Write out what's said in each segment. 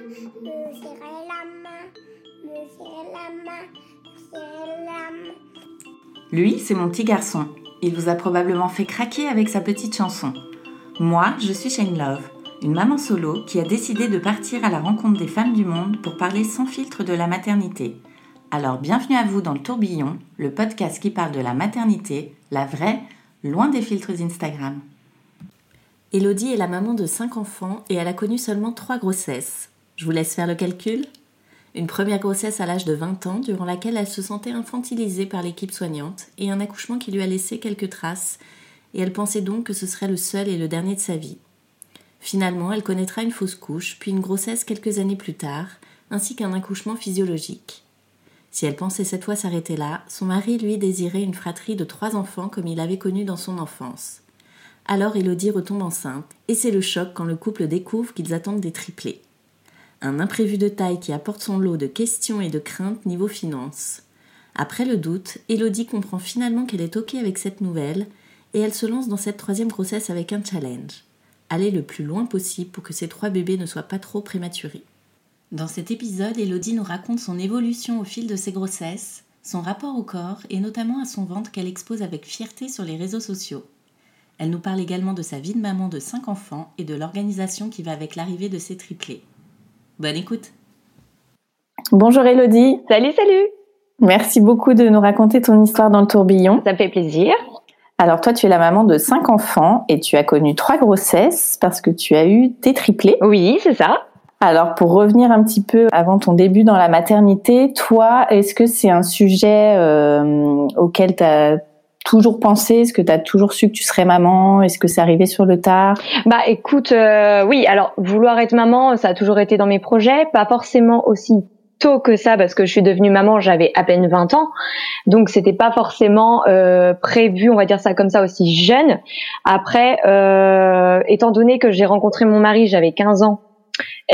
trigua. Me serrer la main, me serrer la main, me serrer la main. Lui, c'est mon petit garçon. Il vous a probablement fait craquer avec sa petite chanson. Moi, je suis Shane Love, une maman solo qui a décidé de partir à la rencontre des femmes du monde pour parler sans filtre de la maternité. Alors bienvenue à vous dans le tourbillon, le podcast qui parle de la maternité, la vraie, loin des filtres Instagram. Elodie est la maman de 5 enfants et elle a connu seulement 3 grossesses. Je vous laisse faire le calcul Une première grossesse à l'âge de 20 ans durant laquelle elle se sentait infantilisée par l'équipe soignante et un accouchement qui lui a laissé quelques traces et elle pensait donc que ce serait le seul et le dernier de sa vie. Finalement, elle connaîtra une fausse couche, puis une grossesse quelques années plus tard, ainsi qu'un accouchement physiologique. Si elle pensait cette fois s'arrêter là, son mari lui désirait une fratrie de trois enfants comme il avait connu dans son enfance. Alors Elodie retombe enceinte, et c'est le choc quand le couple découvre qu'ils attendent des triplés. Un imprévu de taille qui apporte son lot de questions et de craintes niveau finance. Après le doute, Elodie comprend finalement qu'elle est OK avec cette nouvelle, et elle se lance dans cette troisième grossesse avec un challenge. Aller le plus loin possible pour que ces trois bébés ne soient pas trop prématurés. Dans cet épisode, Elodie nous raconte son évolution au fil de ses grossesses, son rapport au corps et notamment à son ventre qu'elle expose avec fierté sur les réseaux sociaux. Elle nous parle également de sa vie de maman de 5 enfants et de l'organisation qui va avec l'arrivée de ses triplés. Bonne écoute Bonjour Elodie, Salut, salut merci beaucoup de nous raconter ton histoire dans le tourbillon. Ça me fait plaisir. Alors toi, tu es la maman de cinq enfants et tu as connu trois grossesses parce que tu as eu tes triplés. Oui, c'est ça. Alors pour revenir un petit peu avant ton début dans la maternité, toi, est-ce que c'est un sujet euh, auquel tu as toujours pensé Est-ce que tu as toujours su que tu serais maman? Est-ce que c'est arrivé sur le tard? Bah écoute, euh, oui, alors vouloir être maman, ça a toujours été dans mes projets, pas forcément aussi tôt que ça parce que je suis devenue maman, j'avais à peine 20 ans. Donc c'était pas forcément euh, prévu, on va dire ça comme ça aussi jeune. Après euh, étant donné que j'ai rencontré mon mari, j'avais 15 ans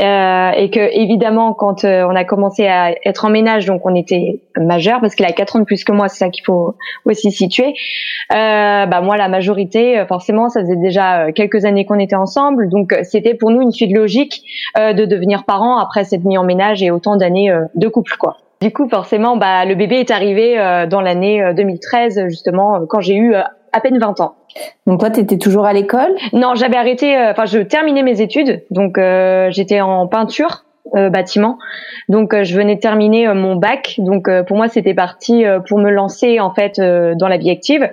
euh, et que évidemment quand euh, on a commencé à être en ménage donc on était majeur parce qu'il a 4 ans de plus que moi c'est ça qu'il faut aussi situer euh, bah moi la majorité euh, forcément ça faisait déjà quelques années qu'on était ensemble. Donc c'était pour nous une suite logique de devenir parents après cette mise en ménage et autant d'années de couple quoi. Du coup forcément bah le bébé est arrivé dans l'année euh, 2013 justement quand j'ai eu à peine 20 ans Donc toi, tu étais toujours à l'école? Non, j'avais arrêté. euh, Enfin, je terminais mes études, donc euh, j'étais en peinture. Euh, bâtiment. Donc euh, je venais terminer euh, mon bac. Donc euh, pour moi c'était parti euh, pour me lancer en fait euh, dans la vie active.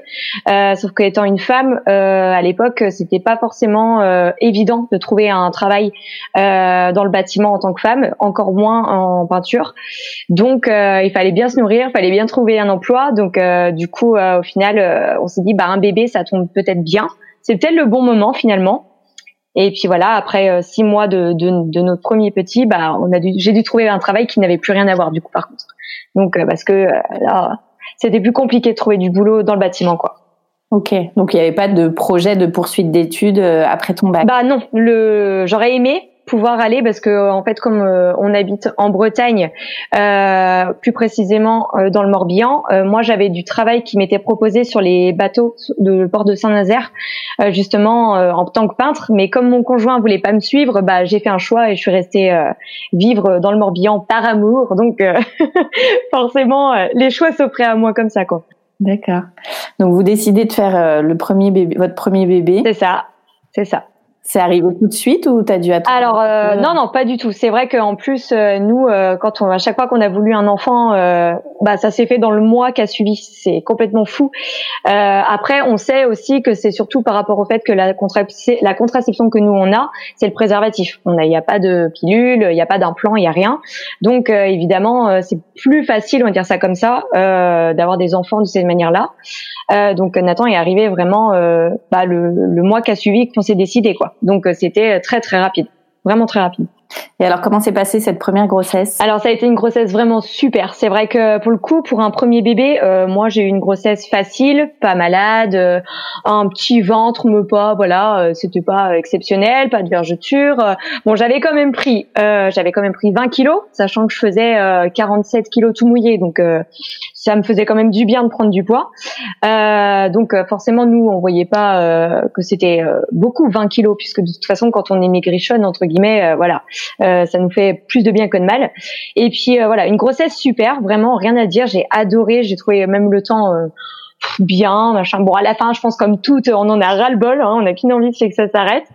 Sauf qu'étant une femme à l'époque c'était pas forcément évident de trouver un travail dans le bâtiment en tant que femme encore moins en peinture. Donc il fallait bien se nourrir il fallait bien trouver un emploi. Donc du coup au final on s'est dit bah un bébé ça tombe peut-être bien. C'est peut-être le bon moment finalement. Et puis voilà, après euh, six mois de, de, de notre premier petit, bah on a dû, j'ai dû trouver un travail qui n'avait plus rien à voir du coup par contre. Donc euh, parce que euh, là, c'était plus compliqué de trouver du boulot dans le bâtiment quoi. Ok, donc il n'y avait pas de projet de poursuite d'études après ton bac? Bah non, le j'aurais aimé pouvoir aller parce que en fait comme euh, on habite en Bretagne, euh, plus précisément euh, dans le Morbihan, euh, moi j'avais du travail qui m'était proposé sur les bateaux de port de Saint-Nazaire, euh, justement euh, en tant que peintre. Mais comme mon conjoint voulait pas me suivre, bah j'ai fait un choix et je suis restée euh, vivre dans le Morbihan par amour. Donc euh, forcément euh, les choix s'offraient à moi comme ça quoi. D'accord. Donc vous décidez de faire euh, le premier bébé, votre premier bébé. C'est ça, c'est ça. C'est arrivé tout de suite ou t'as dû attendre Alors euh, non non pas du tout. C'est vrai qu'en plus euh, nous euh, quand on à chaque fois qu'on a voulu un enfant, euh, bah ça s'est fait dans le mois qui a suivi. C'est complètement fou. après on sait aussi que c'est surtout par rapport au fait que la, contraception, la contraception que nous on a, c'est le préservatif. On a il y a pas de pilule, il n'y a pas d'implant, il y a rien. Donc évidemment c'est plus facile on va dire ça comme ça d'avoir des enfants de cette manière là. donc Nathan est arrivé vraiment bah, le, le mois qui a suivi qu'on s'est décidé quoi. Donc euh, c'était très très rapide, vraiment très rapide. Et alors, comment s'est passée cette première grossesse? Alors, ça a été une grossesse vraiment super. C'est vrai que pour le coup, pour un premier bébé, euh, moi j'ai eu une grossesse facile, pas malade, euh, un petit ventre, mais pas, voilà, euh, c'était pas exceptionnel, pas de vergeture. bon, j'avais quand même pris, j'avais quand même pris 20 kilos, sachant que je faisais 47 kilos tout mouillé, donc ça me faisait quand même du bien de prendre du poids. donc forcément, nous, on voyait pas que c'était beaucoup 20 kilos, puisque de toute façon, quand on est maigrichonne entre guillemets, voilà euh, ça nous fait plus de bien que de mal. Et puis euh, voilà, une grossesse super, vraiment rien à dire. J'ai adoré, j'ai trouvé même le temps euh, bien, machin. Bon, à la fin, je pense comme tout, on en a ras le bol. Hein, on a qu'une envie, c'est que ça s'arrête.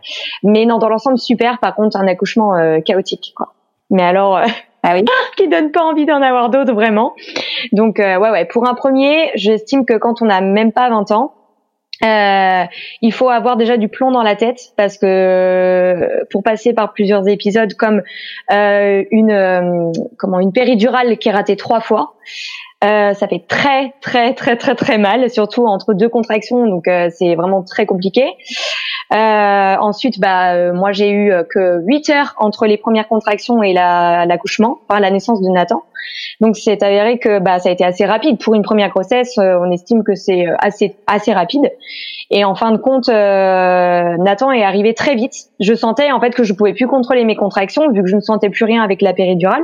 Mais non, dans l'ensemble, super. Par contre, un accouchement chaotique, quoi. Mais alors. Ah oui. qui donne pas envie d'en avoir d'autres vraiment. Donc ouais ouais, pour un premier, j'estime que quand on n'a même pas 20 ans, euh, il faut avoir déjà du plomb dans la tête parce que pour passer par plusieurs épisodes comme euh, une euh, comment une péridurale qui est ratée trois fois, euh, ça fait très très très très très mal, surtout entre deux contractions, donc euh, c'est vraiment très compliqué. Euh, ensuite, bah euh, moi j'ai eu que 8 heures entre les premières contractions et l'accouchement, enfin la naissance de Nathan. Donc c'est avéré que bah ça a été assez rapide pour une première grossesse. on estime que c'est assez assez rapide. Et en fin de compte, Nathan est arrivé très vite. Je sentais en fait que je pouvais plus contrôler mes contractions vu que je ne sentais plus rien avec la péridurale.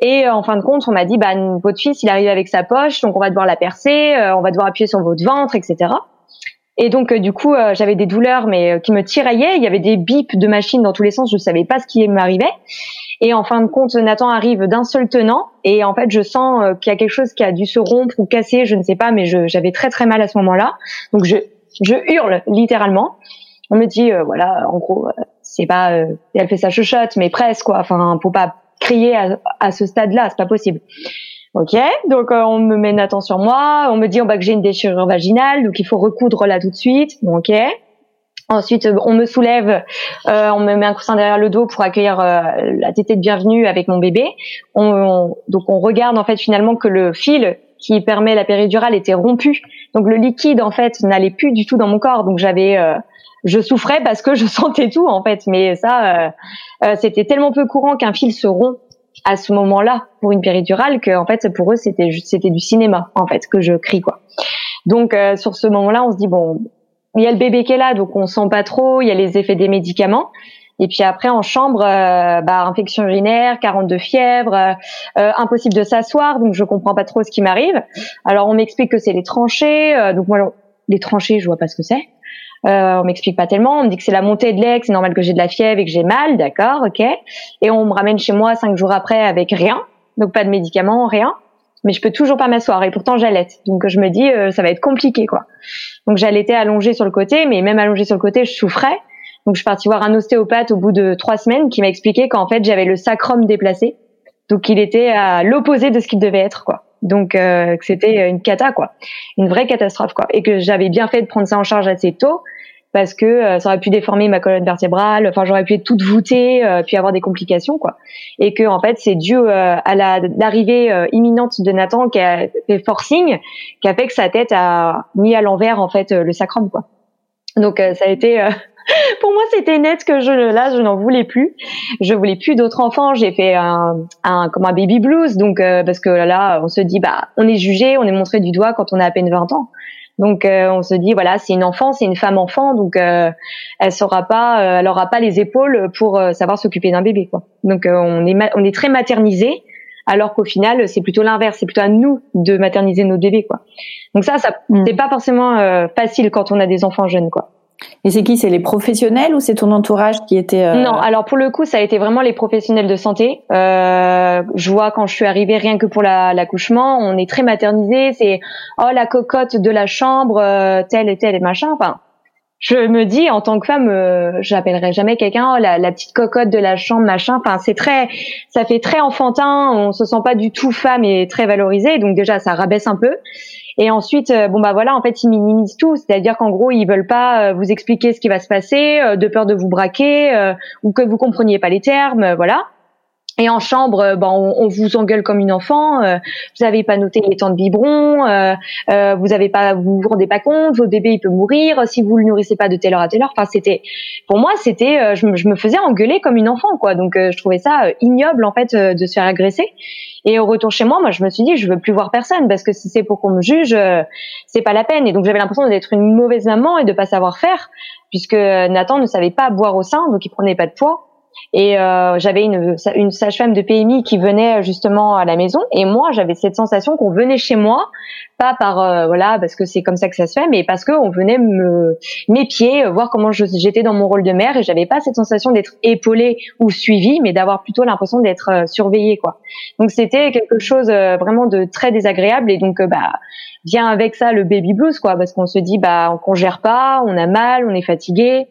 Et en fin de compte, on m'a dit bah votre fils il arrive avec sa poche, donc on va devoir la percer, euh, on va devoir appuyer sur votre ventre, etc. Et donc euh, du coup, euh, j'avais des douleurs mais qui me tiraillaient. Il y avait des bips de machines dans tous les sens. Je savais pas ce qui m'arrivait. Et en fin de compte, Nathan arrive d'un seul tenant. Et en fait, je sens qu'il y a quelque chose qui a dû se rompre ou casser, je ne sais pas, mais j'avais très très mal à ce moment-là. Donc je, je hurle littéralement. On me dit, voilà, en gros, c'est pas, elle fait sa chuchote, mais presque quoi. Enfin, faut pas crier à, ce stade-là, c'est pas possible. Ok, donc euh, on me met Nathan sur moi, on me dit on va que j'ai une déchirure vaginale, donc il faut recoudre là tout de suite. ok. Ensuite, euh, on me soulève, euh, on me met un coussin derrière le dos pour accueillir la tétée de bienvenue avec mon bébé. On, donc on regarde en fait finalement que le fil qui permet la péridurale était rompu. Donc le liquide en fait n'allait plus du tout dans mon corps. Donc j'avais je souffrais parce que je sentais tout en fait, mais ça, c'était tellement peu courant qu'un fil se rompt à ce moment-là pour une péridurale que en fait pour eux c'était c'était du cinéma en fait que je crie quoi. Donc euh, sur ce moment-là, on se dit bon, il y a le bébé qui est là donc on sent pas trop, il y a les effets des médicaments. Et puis après en chambre, euh, bah, infection urinaire, 42 fièvre, euh, impossible de s'asseoir, donc je comprends pas trop ce qui m'arrive. Alors on m'explique que c'est les tranchées, donc moi les tranchées je vois pas ce que c'est. Euh, on m'explique pas tellement. On me dit que c'est la montée de lait, c'est normal que j'ai de la fièvre et que j'ai mal, d'accord, ok. Et on me ramène chez moi cinq jours après avec rien, donc pas de médicaments, rien. Mais je peux toujours pas m'asseoir et pourtant j'allaite. Donc je me dis euh, ça va être compliqué quoi. Donc j'allaitais allongée sur le côté, mais même allongée sur le côté, je souffrais. Donc je suis partie voir un ostéopathe au bout de trois semaines qui m'a expliqué qu'en fait j'avais le sacrum déplacé, donc il était à l'opposé de ce qu'il devait être quoi. Donc euh, que c'était une cata quoi, une vraie catastrophe quoi, et que j'avais bien fait de prendre ça en charge assez tôt parce que euh, ça aurait pu déformer ma colonne vertébrale, enfin j'aurais pu être toute voûtée, euh, puis avoir des complications quoi, et que en fait c'est dû à la l'arrivée imminente de Nathan qui a fait forcing, qui a fait que sa tête a mis à l'envers en fait le sacrum quoi. Donc ça a été pour moi, c'était net que je là, je n'en voulais plus. Je voulais plus d'autres enfants. J'ai fait un, un comme un baby blues, donc euh, parce que là, on se dit bah, on est jugé, on est montré du doigt quand on a à peine 20 ans. Donc euh, on se dit voilà, c'est une enfant, c'est une femme enfant, donc euh, elle saura pas, elle aura pas les épaules pour savoir s'occuper d'un bébé quoi. Donc on est on est très maternisé alors qu'au final c'est plutôt l'inverse, c'est plutôt à nous de materniser nos bébés quoi. Donc ça ça mm. c'est pas forcément facile quand on a des enfants jeunes quoi. Et c'est qui C'est les professionnels ou c'est ton entourage qui était euh... Non, alors pour le coup, ça a été vraiment les professionnels de santé. Euh, je vois quand je suis arrivée, rien que pour l'accouchement, on est très maternisé. C'est oh la cocotte de la chambre, euh, telle et telle et machin. Enfin, je me dis en tant que femme, euh, j'appellerai jamais quelqu'un oh, la, la, petite cocotte de la chambre, machin. Enfin, c'est très, ça fait très enfantin. On se sent pas du tout femme et très valorisée. Donc déjà, ça rabaisse un peu. Et ensuite, euh, bon bah voilà, en fait, ils minimisent tout. C'est-à-dire qu'en gros, ils veulent pas euh, vous expliquer ce qui va se passer, de peur de vous braquer ou que vous compreniez pas les termes, voilà. Et en chambre, ben, on, vous engueule comme une enfant. Euh, vous n'avez pas noté les temps de biberon. Euh, vous avez pas, vous vous rendez pas compte. Votre bébé il peut mourir si vous le nourrissez pas de telle heure à telle heure. Enfin, c'était, pour moi, c'était, je, je, me faisais engueuler comme une enfant, quoi. Donc, je trouvais ça ignoble en fait de se faire agresser. Et au retour chez moi, moi, je me suis dit, je veux plus voir personne parce que si c'est pour qu'on me juge, c'est pas la peine. Et donc, j'avais l'impression d'être une mauvaise maman et de pas savoir faire, puisque Nathan ne savait pas boire au sein, donc il prenait pas de poids. Et euh, j'avais une, une sage-femme de PMI qui venait justement à la maison. Et moi, j'avais cette sensation qu'on venait chez moi, pas par euh, voilà parce que c'est comme ça que ça se fait, mais parce qu'on venait me m'épier, euh, voir comment j'étais dans mon rôle de mère. Et j'avais pas cette sensation d'être épaulée ou suivie, mais d'avoir plutôt l'impression d'être euh, surveillée quoi. Donc c'était quelque chose vraiment de très désagréable. Et donc bah vient avec ça le baby blues quoi, parce qu'on se dit bah on gère pas, on a mal, on est fatigué.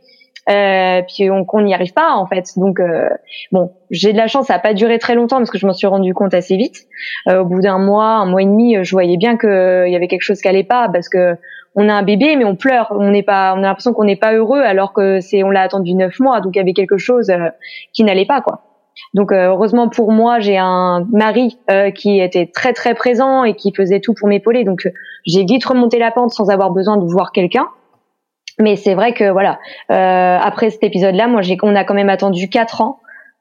Euh, puis on n'y arrive pas en fait. Donc euh, bon, j'ai de la chance, ça a pas duré très longtemps parce que je m'en suis rendu compte assez vite. Euh, au bout d'un mois, un mois et demi, je voyais bien qu'il y avait quelque chose qui allait pas parce que on a un bébé mais on pleure, on n'est pas, on a l'impression qu'on n'est pas heureux alors que c'est, on l'a attendu neuf mois, donc il y avait quelque chose qui n'allait pas quoi. Donc heureusement pour moi, j'ai un mari qui était très très présent et qui faisait tout pour m'épauler. Donc j'ai vite remonté la pente sans avoir besoin de voir quelqu'un. Mais c'est vrai que voilà, euh, après cet épisode-là, moi, j'ai, on a quand même attendu quatre ans,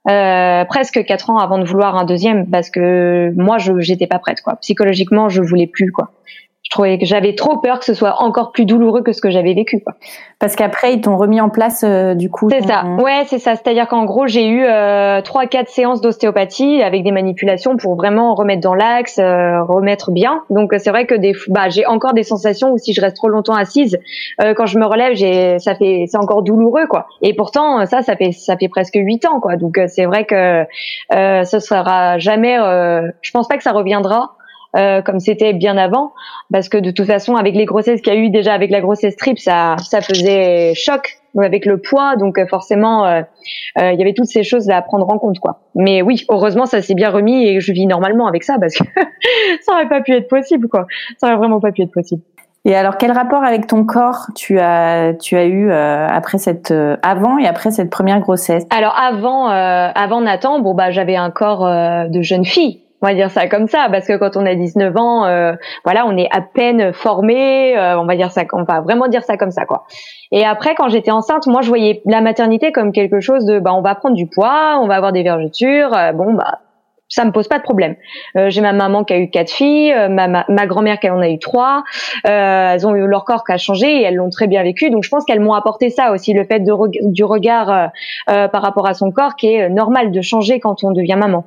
euh, presque quatre ans avant de vouloir un deuxième, parce que moi, je j'étais pas prête, quoi. Psychologiquement, je voulais plus, quoi je trouvais que j'avais trop peur que ce soit encore plus douloureux que ce que j'avais vécu. Quoi. Parce qu'après ils t'ont remis en place euh, du coup. C'est ça. Ouais, c'est ça. C'est-à-dire qu'en gros j'ai eu euh, trois, quatre séances d'ostéopathie avec des manipulations pour vraiment remettre dans l'axe, euh, remettre bien. Donc c'est vrai que des, bah j'ai encore des sensations où si je reste trop longtemps assise, quand je me relève, j'ai, ça fait, c'est encore douloureux quoi. Et pourtant ça, ça fait, ça fait presque huit ans quoi. Donc c'est vrai que ce sera jamais. je pense pas que ça reviendra euh, comme c'était bien avant, parce que de toute façon, avec les grossesses qu'il y a eu déjà avec la grossesse trip, ça, ça faisait choc avec le poids, donc euh, forcément, euh, il y avait toutes ces choses à prendre en compte, quoi. Mais oui, heureusement, ça s'est bien remis et je vis normalement avec ça, parce que ça aurait pas pu être possible, quoi. Ça aurait vraiment pas pu être possible. Et alors, quel rapport avec ton corps tu as tu as eu après cette avant et après cette première grossesse? Alors avant avant Nathan, bon bah j'avais un corps de jeune fille on va dire ça comme ça parce que quand on a 19 ans euh, voilà on est à peine formé euh, on va dire ça on va vraiment dire ça comme ça quoi et après quand j'étais enceinte moi je voyais la maternité comme quelque chose de bah on va prendre du poids on va avoir des vergetures euh, bon bah ça me pose pas de problème. j'ai ma maman qui a eu quatre filles, ma, ma, grand-mère qui en a eu trois. elles ont eu leur corps qui a changé et elles l'ont très bien vécu. Donc je pense qu'elles m'ont apporté ça aussi, le fait de, du regard par rapport à son corps qui est normal de changer quand on devient maman.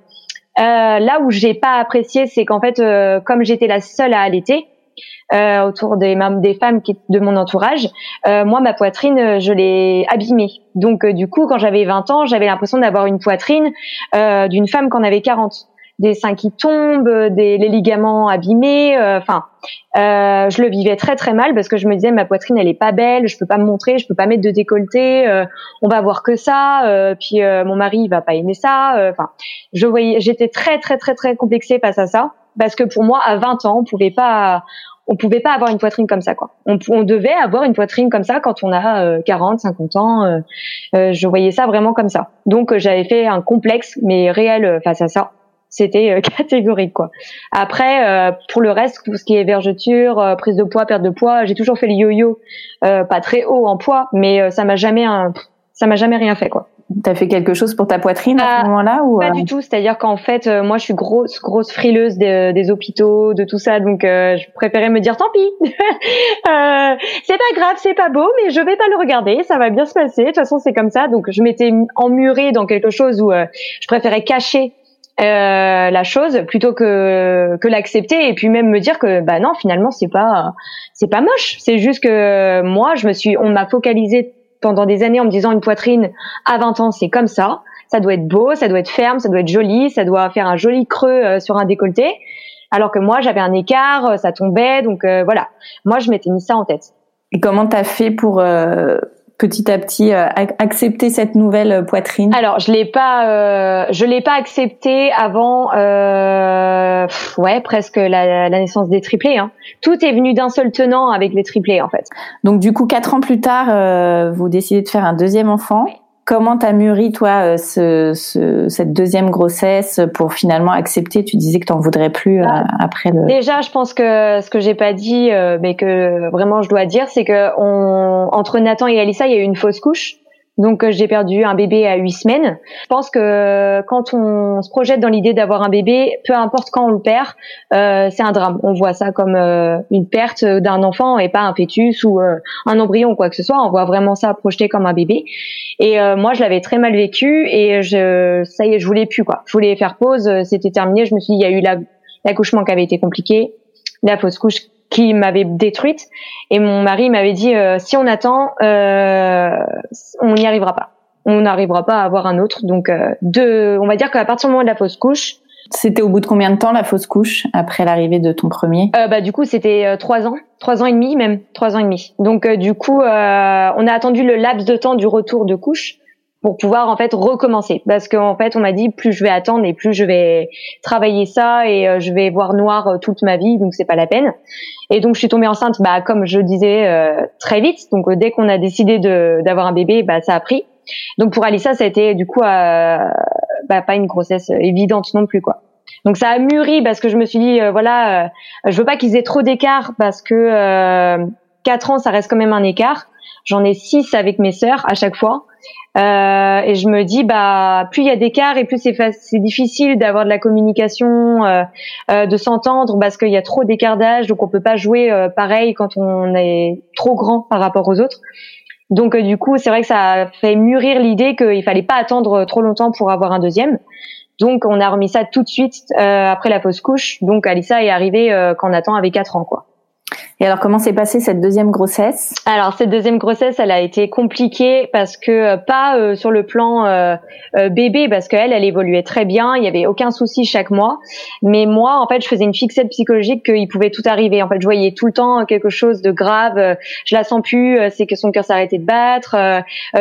Euh, là où j'ai pas apprécié, c'est qu'en fait, euh, comme j'étais la seule à allaiter euh, autour des, femmes de mon entourage, moi ma poitrine, je l'ai abîmée. Donc du coup, quand j'avais 20 ans, j'avais l'impression d'avoir une poitrine d'une femme qui en avait 40 des seins qui tombent, des les ligaments abîmés. Euh, enfin, euh, je le vivais très très mal parce que je me disais ma poitrine elle est pas belle, je peux pas me montrer, je peux pas mettre de décolleté, euh, on va voir que ça. puis mon mari va pas aimer ça. Enfin, je voyais, j'étais très très très très complexée face à ça parce que pour moi à 20 ans on pouvait pas on pouvait pas avoir une poitrine comme ça quoi. On, on devait avoir une poitrine comme ça quand on a 40, 50 ans. je voyais ça vraiment comme ça. Donc j'avais fait un complexe mais réel face à ça c'était euh, catégorique quoi. Après euh, pour le reste tout ce qui est vergeture, euh, prise de poids, perte de poids, j'ai toujours fait le yo-yo pas très haut en poids mais ça m'a jamais un, ça m'a jamais rien fait quoi. T'as fait quelque chose pour ta poissine à ce moment-là ou Pas du tout, c'est-à-dire qu'en fait, moi, je suis grosse, grosse frileuse des, des hôpitaux, de tout ça, donc je préférais me dire tant pis, euh, c'est pas grave, c'est pas beau, mais je vais pas le regarder, ça va bien se passer. De toute façon, c'est comme ça, donc je m'étais emmurée dans quelque chose où je préférais cacher euh, la chose plutôt que que l'accepter et puis même me dire que bah non finalement c'est pas c'est pas moche. C'est juste que moi je me suis on m'a focalisé pendant des années en me disant une poitrine à 20 ans c'est comme ça. Ça doit être beau ça doit être ferme ça doit être joli ça doit faire un joli creux euh, sur un décolleté. Alors que moi j'avais un écart euh, ça tombait donc voilà. Moi je m'étais mis ça en tête. Et comment t'as fait pour petit à petit accepter cette nouvelle poitrine? Alors, je l'ai pas, je l'ai pas accepté avant, ouais, presque la, la, naissance des triplés. Hein. Tout est venu d'un seul tenant avec les triplés, en fait. Donc, du coup, quatre ans plus tard, vous décidez de faire un deuxième enfant. Comment t'as mûri toi euh, ce, ce, cette deuxième grossesse pour finalement accepter? Tu disais que t'en voudrais plus euh, bah, après le. Déjà, je pense que ce que j'ai pas dit, euh, mais que vraiment je dois dire, c'est que on, entre Nathan et Alissa, il y a eu une fausse couche. Donc euh, j'ai perdu un bébé à huit semaines. Je pense que quand on se projette dans l'idée d'avoir un bébé, peu importe quand on le perd, euh, c'est un drame. On voit ça comme euh, une perte d'un enfant et pas un fœtus ou un embryon quoi que ce soit. On voit vraiment ça projeté comme un bébé. Et moi je l'avais très mal vécu et je ça y est, je voulais plus quoi. Je voulais faire pause. C'était terminé. Je me suis dit il y a eu l'accouchement qui avait été compliqué, la fausse couche qui m'avait détruite. Et mon mari m'avait dit euh, si on attend, euh, on n'y arrivera pas. On n'arrivera pas à avoir un autre. Donc, euh, de, on va dire qu'à partir du moment de la fausse couche, c'était au bout de combien de temps la fausse couche après l'arrivée de ton premier? Euh, Bah du coup c'était trois ans, trois ans et demi même, trois ans et demi. Donc du coup on a attendu le laps de temps du retour de couche pour pouvoir en fait recommencer. Parce qu'en fait on m'a dit plus je vais attendre et plus je vais travailler ça et euh, je vais voir noir euh, toute ma vie donc c'est pas la peine. Et donc je suis tombée enceinte bah comme je disais euh, très vite. Donc dès qu'on a décidé de d'avoir un bébé bah ça a pris. Donc pour Alissa ça a été du coup bah pas une grossesse évidente non plus quoi. Donc ça a mûri parce que je me suis dit voilà je veux pas qu'ils aient trop d'écart parce que quatre ans ça reste quand même un écart j'en ai six avec mes sœurs à chaque fois euh, et je me dis, bah, plus il y a d'écart et plus c'est difficile d'avoir de la communication, euh, euh, de s'entendre parce qu'il y a trop d'écart d'âge, donc on peut pas jouer euh, pareil quand on est trop grand par rapport aux autres. Donc euh, du coup, c'est vrai que ça a fait mûrir l'idée qu'il fallait pas attendre trop longtemps pour avoir un deuxième. Donc on a remis ça tout de suite après la fausse couche. Donc Alissa est arrivée quand Nathan avait 4 ans, quoi. Et alors, comment s'est passée cette deuxième grossesse? Alors, cette deuxième grossesse, elle a été compliquée parce que euh, pas euh, sur le plan euh, bébé, parce qu'elle, elle évoluait très bien, il y avait aucun souci chaque mois. Mais moi, en fait, je faisais une fixette psychologique qu'il pouvait tout arriver. En fait, je voyais tout le temps quelque chose de grave. je la sens plus, c'est que son cœur arrêté de battre.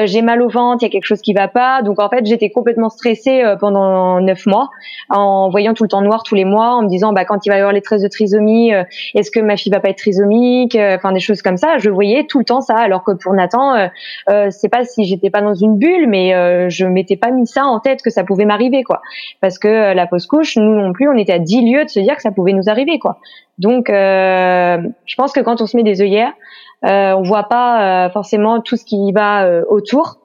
J'ai mal au ventre, il y a quelque chose qui va pas. Donc, en fait, j'étais complètement stressée pendant neuf mois, en voyant tout le temps noir tous les mois, en me disant, bah, quand il va y avoir les traces de trisomie, est-ce que ma fille va pas être trisomique euh, enfin des choses comme ça. Je voyais tout le temps ça, alors que pour Nathan, euh, euh c'est pas si j'étais pas dans une bulle, mais euh, je m'étais pas mis ça en tête que ça pouvait m'arriver, quoi. Parce que la fausse couche, nous non plus, on était à 10 lieues de se dire que ça pouvait nous arriver, quoi. Donc, je pense que quand on se met des œillères, on voit pas forcément tout ce qui va autour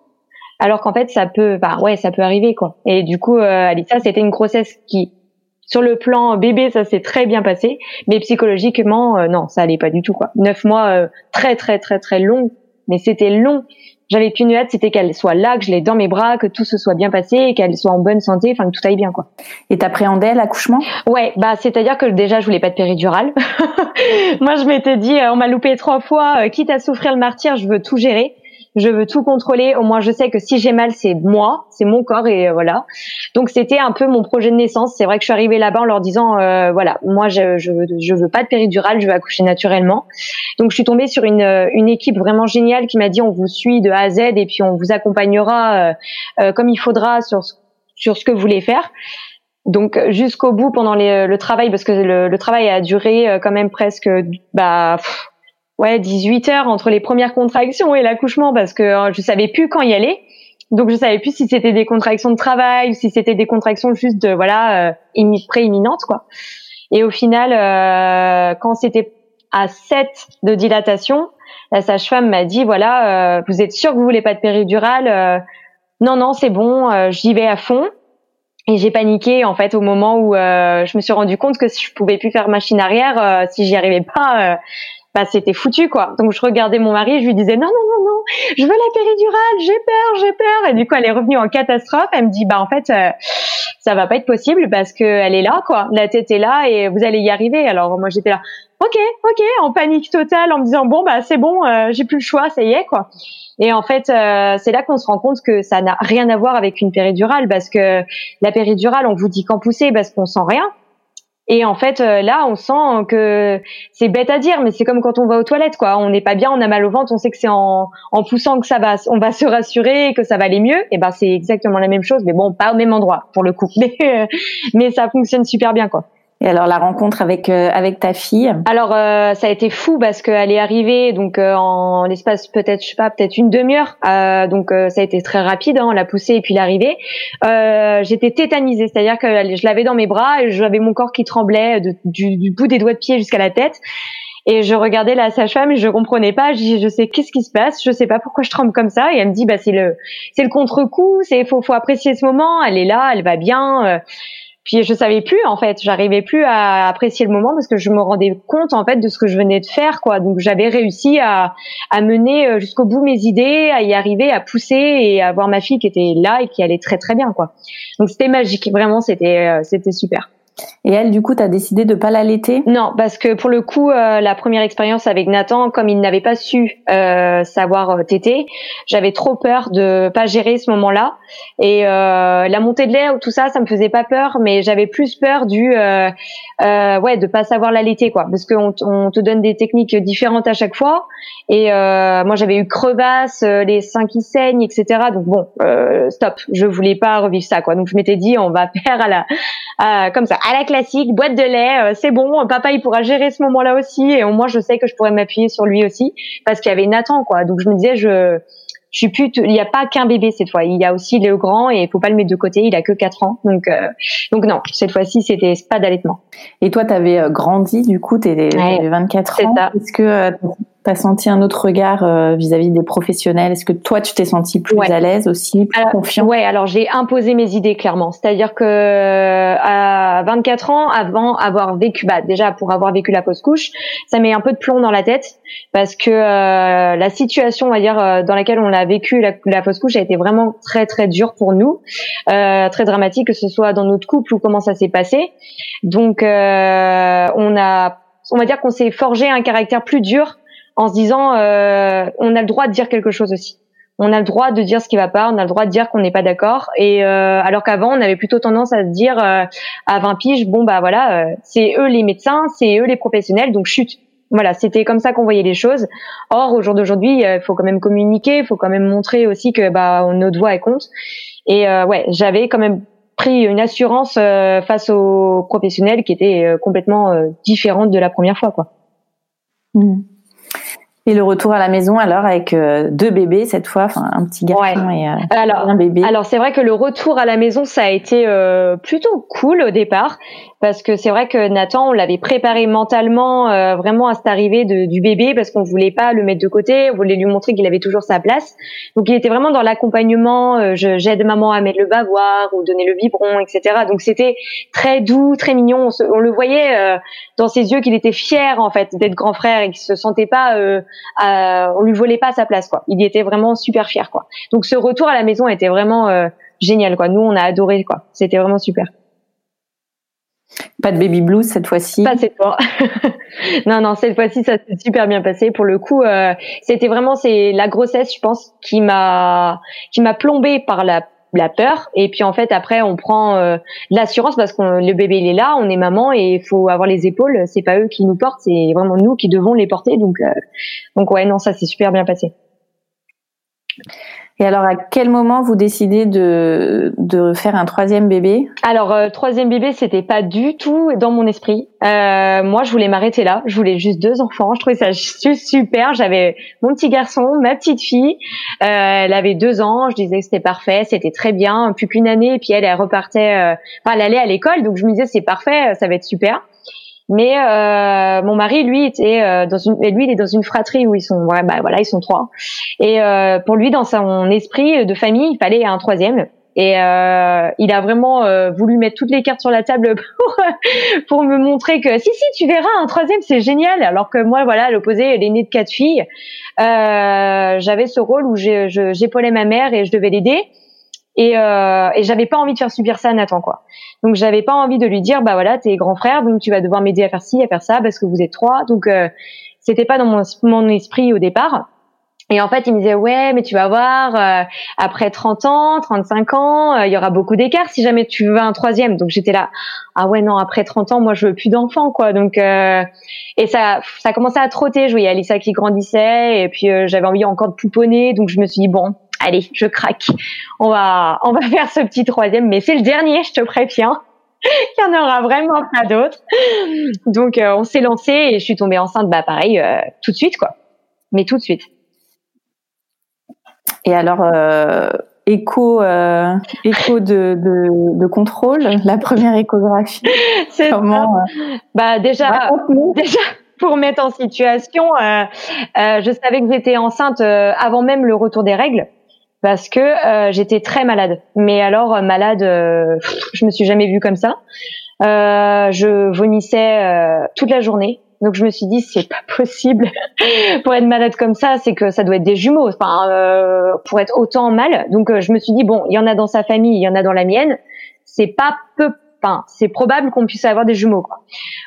alors qu'en fait ça peut bah ouais ça peut arriver quoi et du coup euh, Alissa c'était une grossesse qui sur le plan bébé, ça s'est très bien passé, mais psychologiquement, euh, non, ça allait pas du tout quoi. Neuf mois, euh, très très très très long, mais c'était long. J'avais qu'une hâte, c'était qu'elle soit là, que je l'ai dans mes bras, que tout se soit bien passé, qu'elle soit en bonne santé, enfin que tout aille bien quoi. Et t'appréhendais l'accouchement? Ouais, bah c'est-à-dire que déjà je voulais pas de péridurale. Moi je m'étais dit, euh, on m'a loupé trois fois, quitte à souffrir le martyr, je veux tout gérer je veux tout contrôler. Au moins, je sais que si j'ai mal, c'est moi, c'est mon corps et euh, voilà. Donc, c'était un peu mon projet de naissance. C'est vrai que je suis arrivée là-bas en leur disant, euh, voilà, moi, je, je, je veux pas de péridurale, je veux accoucher naturellement. Donc, je suis tombée sur une, euh, une équipe vraiment géniale qui m'a dit, on vous suit de A à Z et puis on vous accompagnera comme il faudra sur sur ce que vous voulez faire. Donc jusqu'au bout pendant les, le travail, parce que le, le, travail a duré quand même presque bah ouais 18 heures entre les premières contractions et l'accouchement parce que euh, je savais plus quand y aller. Donc je savais plus si c'était des contractions de travail ou si c'était des contractions juste de voilà euh, préimminentes quoi. Et au final, euh, quand c'était à 7 de dilatation, la sage-femme m'a dit voilà, euh, vous êtes sûr que vous voulez pas de péridurale euh, Non non, c'est bon, j'y vais à fond. Et j'ai paniqué en fait au moment où je me suis rendu compte que je pouvais plus faire machine arrière, si j'y arrivais pas, bah c'était foutu quoi. Donc je regardais mon mari, je lui disais non non non non, je veux la péridurale, j'ai peur, j'ai peur. Et du coup elle est revenue en catastrophe. Elle me dit bah en fait euh, ça va pas être possible parce que elle est là quoi, la tête est là et vous allez y arriver. Alors moi j'étais là, ok ok, en panique totale en me disant bon bah c'est bon, euh, j'ai plus le choix, ça y est quoi. Et en fait, euh, c'est là qu'on se rend compte que ça n'a rien à voir avec une péridurale, parce que la péridurale, on vous dit qu'en pousser parce qu'on sent rien. Et en fait, euh, là, on sent que c'est bête à dire, mais c'est comme quand on va aux toilettes, quoi. On n'est pas bien, on a mal au ventre, on sait que c'est en, en poussant que ça va, on va se rassurer, que ça va aller mieux. Et ben, c'est exactement la même chose, mais bon, pas au même endroit pour le coup. Mais, mais ça fonctionne super bien, quoi. Alors la rencontre avec euh, avec ta fille? Alors euh, ça a été fou parce qu'elle est arrivée donc euh, en l'espace peut-être je sais pas peut-être une demi-heure donc ça a été très rapide hein, on l'a poussée et puis l'arrivée. J'étais tétanisée c'est-à-dire que je l'avais dans mes bras et j'avais mon corps qui tremblait du, du bout des doigts de pied jusqu'à la tête. Et je regardais la sage-femme et je comprenais pas. Je dis, je sais qu'est-ce qui se passe? Je sais pas pourquoi je tremble comme ça. Et elle me dit, bah c'est le, c'est le contre-coup. C'est faut, faut apprécier ce moment. Elle est là, elle va bien. Puis je savais plus en fait, j'arrivais plus à apprécier le moment parce que je me rendais compte en fait de ce que je venais de faire quoi. Donc j'avais réussi à, à mener euh, jusqu'au bout mes idées, à y arriver, à pousser et à voir ma fille qui était là et qui allait très très bien quoi. Donc c'était magique, vraiment c'était euh, c'était super. Et elle, du coup, t'as décidé de pas l'allaiter? Non, parce que pour le coup, euh, la première expérience avec Nathan, comme il n'avait pas su euh, savoir euh, téter, j'avais trop peur de pas gérer ce moment-là. Et euh, la montée de lait ou tout ça, ça me faisait pas peur, mais j'avais plus peur du euh, euh, ouais de pas savoir l'allaiter quoi, parce qu'on on te donne des techniques différentes à chaque fois. Et moi, j'avais eu crevasse, les seins qui saignent, etc. Donc bon, stop, je voulais pas revivre ça quoi. Donc je m'étais dit, on va faire à la comme ça à la classique, boîte de lait, euh, c'est bon, papa il pourra gérer ce moment-là aussi et au moins je sais que je pourrais m'appuyer sur lui aussi parce qu'il y avait Nathan quoi. Donc je me disais je je suis plus il n'y a pas qu'un bébé cette fois, il y a aussi Léo grand et il faut pas le mettre de côté, il a que 4 ans. Donc euh, donc non, cette fois-ci c'était pas d'allaitement. Et toi tu avais euh, grandi du coup, tu avais 24 ans. Est-ce que T'as senti un autre regard euh, vis-à-vis des professionnels? Est-ce que toi, tu t'es senti plus à l'aise aussi, plus confiant? Ouais, alors j'ai imposé mes idées clairement. C'est-à-dire que à 24 ans, avant avoir vécu, bah déjà pour avoir vécu la pause couche, ça met un peu de plomb dans la tête parce que euh, la situation, on va dire, euh, dans laquelle on l'a vécu la, la pause couche a été vraiment très très dure pour nous, très dramatique que ce soit dans notre couple ou comment ça s'est passé. Donc on a, on va dire qu'on s'est forgé un caractère plus dur en se disant euh, on a le droit de dire quelque chose aussi. On a le droit de dire ce qui va pas, on a le droit de dire qu'on n'est pas d'accord. Et euh, alors qu'avant, on avait plutôt tendance à se dire euh, à 20 piges, bon bah voilà, euh, c'est eux les médecins, c'est eux les professionnels, donc chute. Voilà, c'était comme ça qu'on voyait les choses. Or, au jour d'aujourd'hui, il faut quand même communiquer, il faut quand même montrer aussi que bah notre voix est compte. Et ouais, j'avais quand même pris une assurance face aux professionnels qui était complètement différente de la première fois, quoi. Mmh. Et le retour à la maison alors avec euh, deux bébés cette fois, enfin un petit garçon et, euh, alors, un bébé. Alors c'est vrai que le retour à la maison ça a été euh, plutôt cool au départ parce que c'est vrai que Nathan on l'avait préparé mentalement vraiment à cette arrivée de, du bébé parce qu'on voulait pas le mettre de côté, on voulait lui montrer qu'il avait toujours sa place. Donc il était vraiment dans l'accompagnement, j'aide maman à mettre le bavoir ou donner le biberon, etc. Donc c'était très doux, très mignon. On, on le voyait dans ses yeux qu'il était fier en fait d'être grand frère et qu'il se sentait pas euh, on lui volait pas sa place quoi. Il était vraiment super fier quoi. Donc ce retour à la maison était vraiment euh, génial quoi. Nous on a adoré quoi. C'était vraiment super. Pas de baby blues cette fois-ci. Pas cette fois. non non cette fois-ci ça s'est super bien passé. Pour le coup euh, c'était vraiment c'est la grossesse je pense qui m'a qui m'a plombé par la la peur et puis en fait après on prend euh, l'assurance parce que le bébé il est là on est maman et il faut avoir les épaules c'est pas eux qui nous portent c'est vraiment nous qui devons les porter donc euh, donc ouais non ça s'est super bien passé et alors, à quel moment vous décidez de, de faire un troisième bébé? Alors, euh, troisième bébé, c'était pas du tout dans mon esprit. Euh, moi, je voulais m'arrêter là. Je voulais juste deux enfants. Je trouvais ça juste super. J'avais mon petit garçon, ma petite fille. Euh, elle avait deux ans. Je disais que c'était parfait, c'était très bien. Plus qu'une année, et puis elle, elle repartait. Euh, enfin, elle allait à l'école, donc je me disais c'est parfait, ça va être super. Mais euh, mon mari, lui, était euh, dans une, lui, il est dans une fratrie où ils sont, ouais, bah voilà, ils sont trois. Et euh, pour lui, dans son esprit de famille, il fallait un troisième. Et euh, il a vraiment euh, voulu mettre toutes les cartes sur la table pour pour me montrer que si si tu verras un troisième c'est génial. Alors que moi voilà à l'opposé l'aîné de quatre filles, euh, j'avais ce rôle où j'épaulais ma mère et je devais l'aider et, euh, et j'avais pas envie de faire subir ça à Nathan quoi. Donc j'avais pas envie de lui dire bah voilà t'es grand frère donc tu vas devoir m'aider à faire ci à faire ça parce que vous êtes trois donc euh, c'était pas dans mon, esprit au départ. Et en fait, il me disait ouais, mais tu vas voir, euh, après 30 ans, 35 ans, euh, il y aura beaucoup d'écart si jamais tu veux un troisième. Donc j'étais là, ah ouais non, après 30 ans, moi je veux plus d'enfants quoi. Donc euh, et ça, ça commençait à trotter. Je voyais Alissa qui grandissait et puis j'avais envie encore de pouponner. Donc je me suis dit bon, allez, je craque. On va, on va faire ce petit troisième, mais c'est le dernier, je te préviens. Il y en aura vraiment pas d'autres. Donc on s'est lancé et je suis tombée enceinte, bah pareil, tout de suite quoi. Mais tout de suite. Et alors, euh, écho, euh, écho de, de, de, contrôle, la première échographie. C'est Comment euh, Bah déjà, déjà pour mettre en situation, euh, euh, je savais que j'étais enceinte euh, avant même le retour des règles parce que j'étais très malade. Mais alors malade, je me suis jamais vue comme ça. je vomissais toute la journée. Donc je me suis dit c'est pas possible pour être malade comme ça, c'est que ça doit être des jumeaux, enfin euh, pour être autant mal. Donc euh, je me suis dit bon, il y en a dans sa famille, il y en a dans la mienne, c'est pas peu c'est probable qu'on puisse avoir des jumeaux quoi.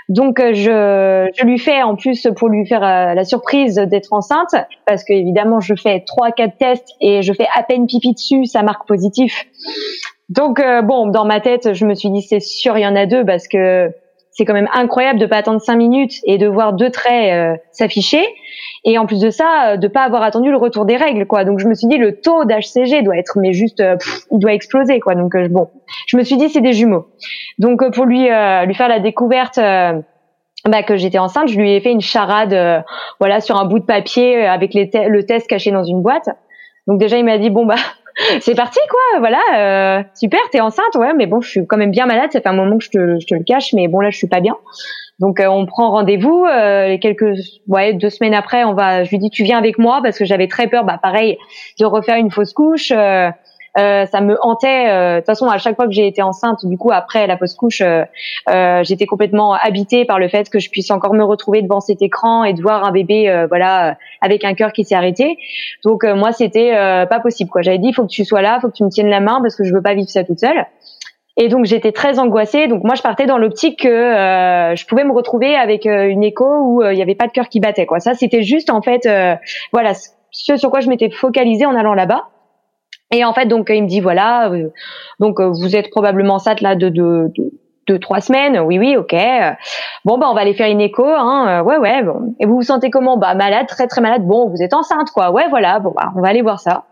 Donc euh, je je lui fais en plus pour lui faire la surprise d'être enceinte parce que évidemment je fais trois quatre tests et je fais à peine pipi dessus, ça marque positif. Donc bon, dans ma tête, je me suis dit c'est sûr il y en a deux parce que c'est quand même incroyable de pas attendre cinq minutes et de voir deux traits euh, s'afficher. Et en plus de ça, euh, de pas avoir attendu le retour des règles, quoi. Donc je me suis dit le taux d'HCG doit être, mais juste, euh, il doit exploser, quoi. Donc bon, je me suis dit c'est des jumeaux. Donc pour lui lui faire la découverte. bah, que j'étais enceinte, je lui ai fait une charade, voilà, sur un bout de papier avec les le test caché dans une boîte. Donc déjà il m'a dit bon bah c'est parti quoi, voilà, euh, super, t'es enceinte, ouais, mais bon, je suis quand même bien malade, ça fait un moment que je te, je te le cache, mais bon là, je suis pas bien. Donc euh, on prend rendez-vous. Euh, quelques, ouais, deux semaines après, on va. Je lui dis tu viens avec moi parce que j'avais très peur, bah pareil, de refaire une fausse couche. Euh, euh, ça me hantait. Euh, de toute façon, à chaque fois que j'ai été enceinte, du coup après la fausse couche, euh, j'étais complètement habitée par le fait que je puisse encore me retrouver devant cet écran et de voir un bébé, voilà, avec un cœur qui s'est arrêté. Donc moi, c'était pas possible. Quoi. J'avais dit, il faut que tu sois là, faut que tu me tiennes la main parce que je veux pas vivre ça toute seule. Et donc j'étais très angoissée. Donc moi je partais dans l'optique que euh, je pouvais me retrouver avec une écho où il n'y avait pas de cœur qui battait. Quoi. Ça c'était juste en fait, voilà, ce sur quoi je m'étais focalisée en allant là-bas. Et en fait, donc il me dit voilà, euh, donc euh, vous êtes probablement enceinte là de deux de, trois semaines. Oui, oui, ok. Bon, bah on va aller faire une écho. Hein. Euh, ouais, ouais. Bon. Et vous vous sentez comment? Bah malade, très très malade. Bon, vous êtes enceinte, quoi. Ouais, voilà. Bon, bah on va aller voir ça.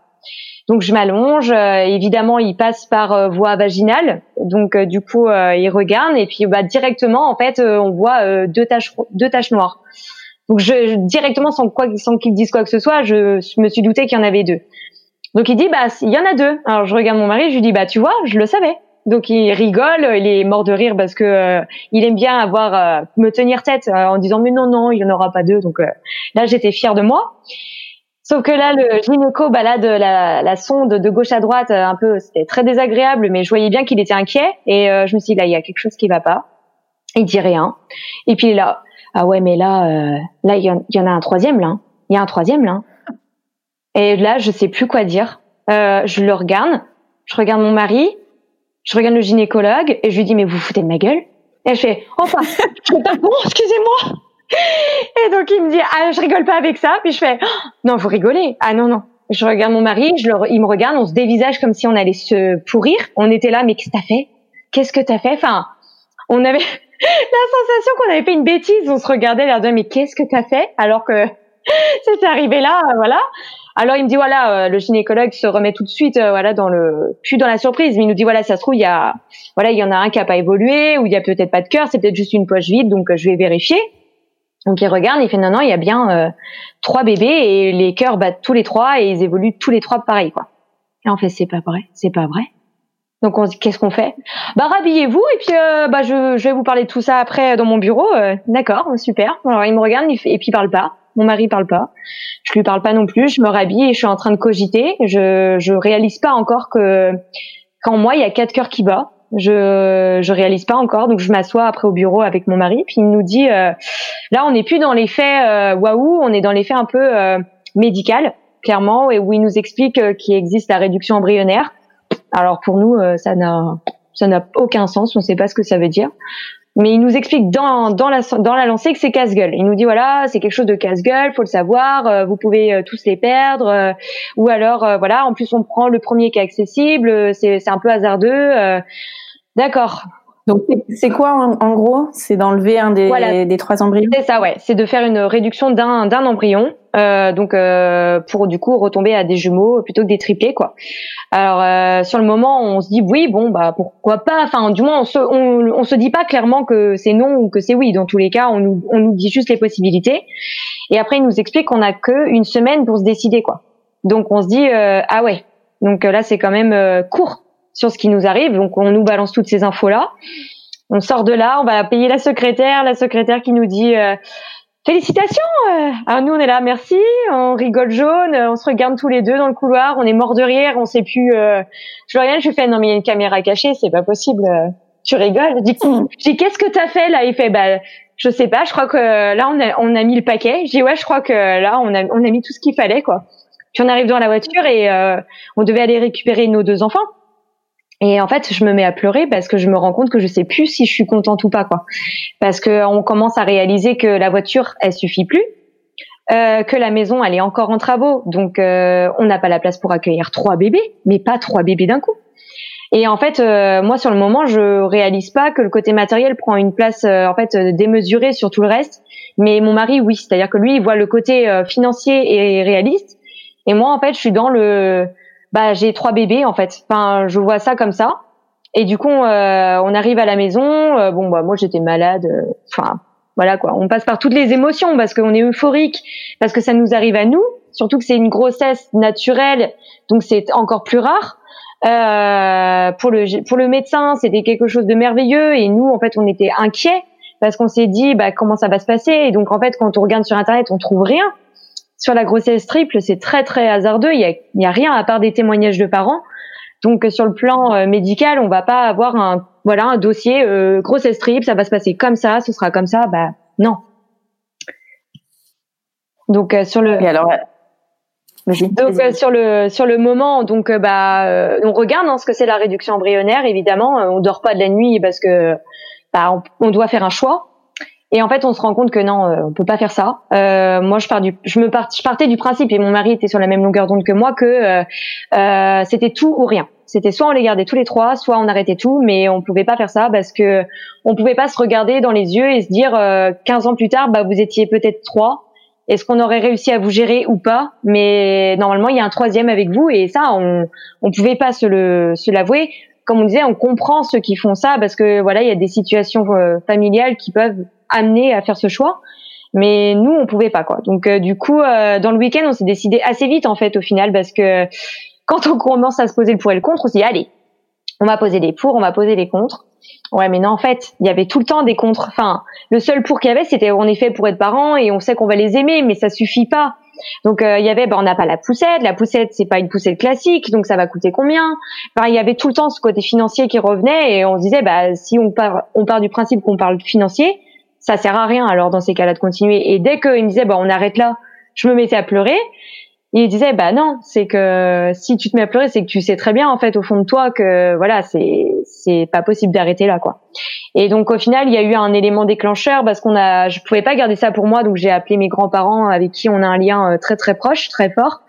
Donc je m'allonge. évidemment, il passe par voie vaginale. Donc du coup, il regarde et puis bah directement, en fait, on voit deux taches deux taches noires. Donc je directement sans quoi sans qu'il dise quoi que ce soit, je me suis douté qu'il y en avait deux. Donc il dit bah il y en a deux. Alors je regarde mon mari, je lui dis bah tu vois, je le savais. Donc il rigole, il est mort de rire parce que euh, il aime bien avoir euh, me tenir tête euh, en disant mais non non, il y en aura pas deux. Donc là j'étais fière de moi. Sauf que là le gynéco balade la, la sonde de gauche à droite un peu, c'était très désagréable, mais je voyais bien qu'il était inquiet et je me suis dit là il y a quelque chose qui va pas. Il dit rien. Et puis là ah ouais mais là là il y, en a un troisième là. Il y a un troisième là. Et là, je sais plus quoi dire. Euh, je le regarde, je regarde mon mari, je regarde le gynécologue et je lui dis mais vous, foutez de ma gueule? Et je fais enfin, je fais bon, excusez-moi. Et donc il me dit ah je rigole pas avec ça. Puis je fais oh, non vous rigolez ah non non. Je regarde mon mari, je le, il me regarde, on se dévisage comme si on allait se pourrir. On était là mais qu'est-ce que t'as fait? Qu'est-ce que t'as fait? Enfin on avait la sensation qu'on avait fait une bêtise. On se regardait l'air de mais qu'est-ce que t'as fait? Alors que c'était arrivé là voilà. Alors il me dit voilà, euh, le gynécologue se remet tout de suite euh, voilà dans le plus dans la surprise, mais il nous dit voilà, ça se trouve il y a voilà, il y en a un qui a pas évolué ou il y a peut-être pas de cœur, c'est peut-être juste une poche vide donc euh, je vais vérifier. Donc il regarde, il fait non non, il y a bien trois bébés et les cœurs battent tous les trois et ils évoluent tous les trois pareil quoi. Et en fait c'est pas vrai, c'est pas vrai. Donc qu'est-ce qu'on fait? Bah rhabillez-vous et puis bah je, je, vais vous parler de tout ça après dans mon bureau. D'accord, super. Alors il me regarde et puis il parle pas. Mon mari parle pas. Je lui parle pas non plus. Je me rhabille et je suis en train de cogiter. Je je réalise pas encore que qu'en moi il y a quatre cœurs qui battent. Je je réalise pas encore. Donc je m'assois après au bureau avec mon mari. Puis il nous dit euh, là on n'est plus dans les faits euh, waouh, on est dans les faits un peu euh, médical clairement et où il nous explique euh, qu'il existe la réduction embryonnaire. Alors pour nous ça n'a ça n'a aucun sens. On ne sait pas ce que ça veut dire. Mais il nous explique dans, dans, la, dans la lancée que c'est casse-gueule. Il nous dit voilà, c'est quelque chose de casse-gueule, faut le savoir, euh, vous pouvez euh, tous les perdre. Euh, ou alors, voilà, en plus on prend le premier qui est accessible, c'est un peu hasardeux. D'accord. Donc c'est quoi en, gros? C'est d'enlever un des, des trois embryons? C'est ça, ouais. C'est de faire une réduction d'un d'un embryon, euh, donc euh, pour du coup retomber à des jumeaux plutôt que des triplés, quoi. Alors euh, sur le moment, on se dit oui, bon bah pourquoi pas? Enfin, du moins on se on, on se dit pas clairement que c'est non ou que c'est oui. Dans tous les cas, on nous on nous dit juste les possibilités. Et après, il nous explique qu'on a que une semaine pour se décider, quoi. Donc on se dit euh, ah ouais. Donc là, c'est quand même euh, court sur ce qui nous arrive. Donc on nous balance toutes ces infos là. On sort de là, on va payer la secrétaire, la secrétaire qui nous dit euh, félicitations. Euh. Alors nous on est là, merci, on rigole jaune, on se regarde tous les deux dans le couloir, on est mort de rire, on sait plus. Euh... Je vois rien, je fais non mais il y a une caméra cachée, c'est pas possible. Tu rigoles? Je dis, dis qu'est-ce que t'as fait là? Il fait bah je sais pas, je crois que là on a on a mis le paquet. Dis ouais, je crois que là on a on a mis tout ce qu'il fallait quoi. Puis on arrive dans la voiture et euh, on devait aller récupérer nos deux enfants. Et en fait, je me mets à pleurer parce que je me rends compte que je sais plus si je suis contente ou pas, quoi. Parce que on commence à réaliser que la voiture, elle suffit plus, euh, que la maison, elle est encore en travaux, donc euh, on n'a pas la place pour accueillir trois bébés, mais pas trois bébés d'un coup. Et en fait, euh, moi sur le moment, je réalise pas que le côté matériel prend une place en fait démesurée sur tout le reste. Mais mon mari, oui, c'est-à-dire que lui, il voit le côté financier et réaliste, et moi, en fait, je suis dans le bah j'ai trois bébés en fait. Enfin, je vois ça comme ça. Et du coup, euh, on arrive à la maison. Euh, bon, bah moi j'étais malade. Euh, enfin, voilà quoi. On passe par toutes les émotions parce qu'on est euphorique, parce que ça nous arrive à nous. Surtout que c'est une grossesse naturelle, donc c'est encore plus rare. Euh, pour le pour le médecin, c'était quelque chose de merveilleux et nous, en fait, on était inquiets parce qu'on s'est dit, bah comment ça va se passer? Et donc en fait, quand on regarde sur internet, on trouve rien sur la grossesse triple, c'est très très hasardeux. Il y a, y a, rien à part des témoignages de parents. Donc sur le plan euh, médical, on va pas avoir un voilà un dossier euh, grossesse triple, ça va se passer comme ça, ce sera comme ça. Bah non. Donc euh, sur le. Et alors. Donc sur le sur le moment, donc bah on regarde hein, ce que c'est la réduction embryonnaire. Évidemment, on dort pas de la nuit parce que bah, on, on doit faire un choix. Et en fait, on se rend compte que non, euh, on peut pas faire ça. Euh, moi, je pars du, je me je partais du principe et mon mari était sur la même longueur d'onde que moi que euh, euh, c'était tout ou rien. C'était soit on les gardait tous les trois, soit on arrêtait tout, mais on pouvait pas faire ça parce que on pouvait pas se regarder dans les yeux et se dire 15 ans plus tard, bah vous étiez peut-être trois. Est-ce qu'on aurait réussi à vous gérer ou pas? Mais normalement, il y a un troisième avec vous et ça, on on pouvait pas se le se l'avouer. Comme on disait, on comprend ceux qui font ça parce que voilà, il y a des situations familiales qui peuvent amené à faire ce choix. Mais nous, on pouvait pas quoi. Donc euh, du coup, euh, dans le week-end, on s'est décidé assez vite en fait au final parce que quand on commence à se poser le pour et le contre, on s'est dit allez, on va poser les pour, on va poser les contre. Ouais, mais non, en fait, il y avait tout le temps des contre. Enfin, le seul pour qu'il y avait, c'était en effet pour être parent et on sait qu'on va les aimer, mais ça suffit pas. Donc euh, il y avait, bah, on n'a pas la poussette. La poussette, c'est pas une poussette classique, donc ça va coûter combien? Enfin, il y avait tout le temps ce côté financier qui revenait et on se disait, bah si on part, on part du principe qu'on parle financier, ça sert à rien alors dans ces cas-là de continuer. Et dès qu'il me disait bah on arrête là, je me mettais à pleurer. Il disait bah non, c'est que si tu te mets à pleurer, c'est que tu sais très bien en fait au fond de toi que voilà c'est c'est pas possible d'arrêter là quoi. Et donc au final il y a eu un élément déclencheur parce qu'on a je pouvais pas garder ça pour moi donc j'ai appelé mes grands-parents avec qui on a un lien euh, très très proche très fort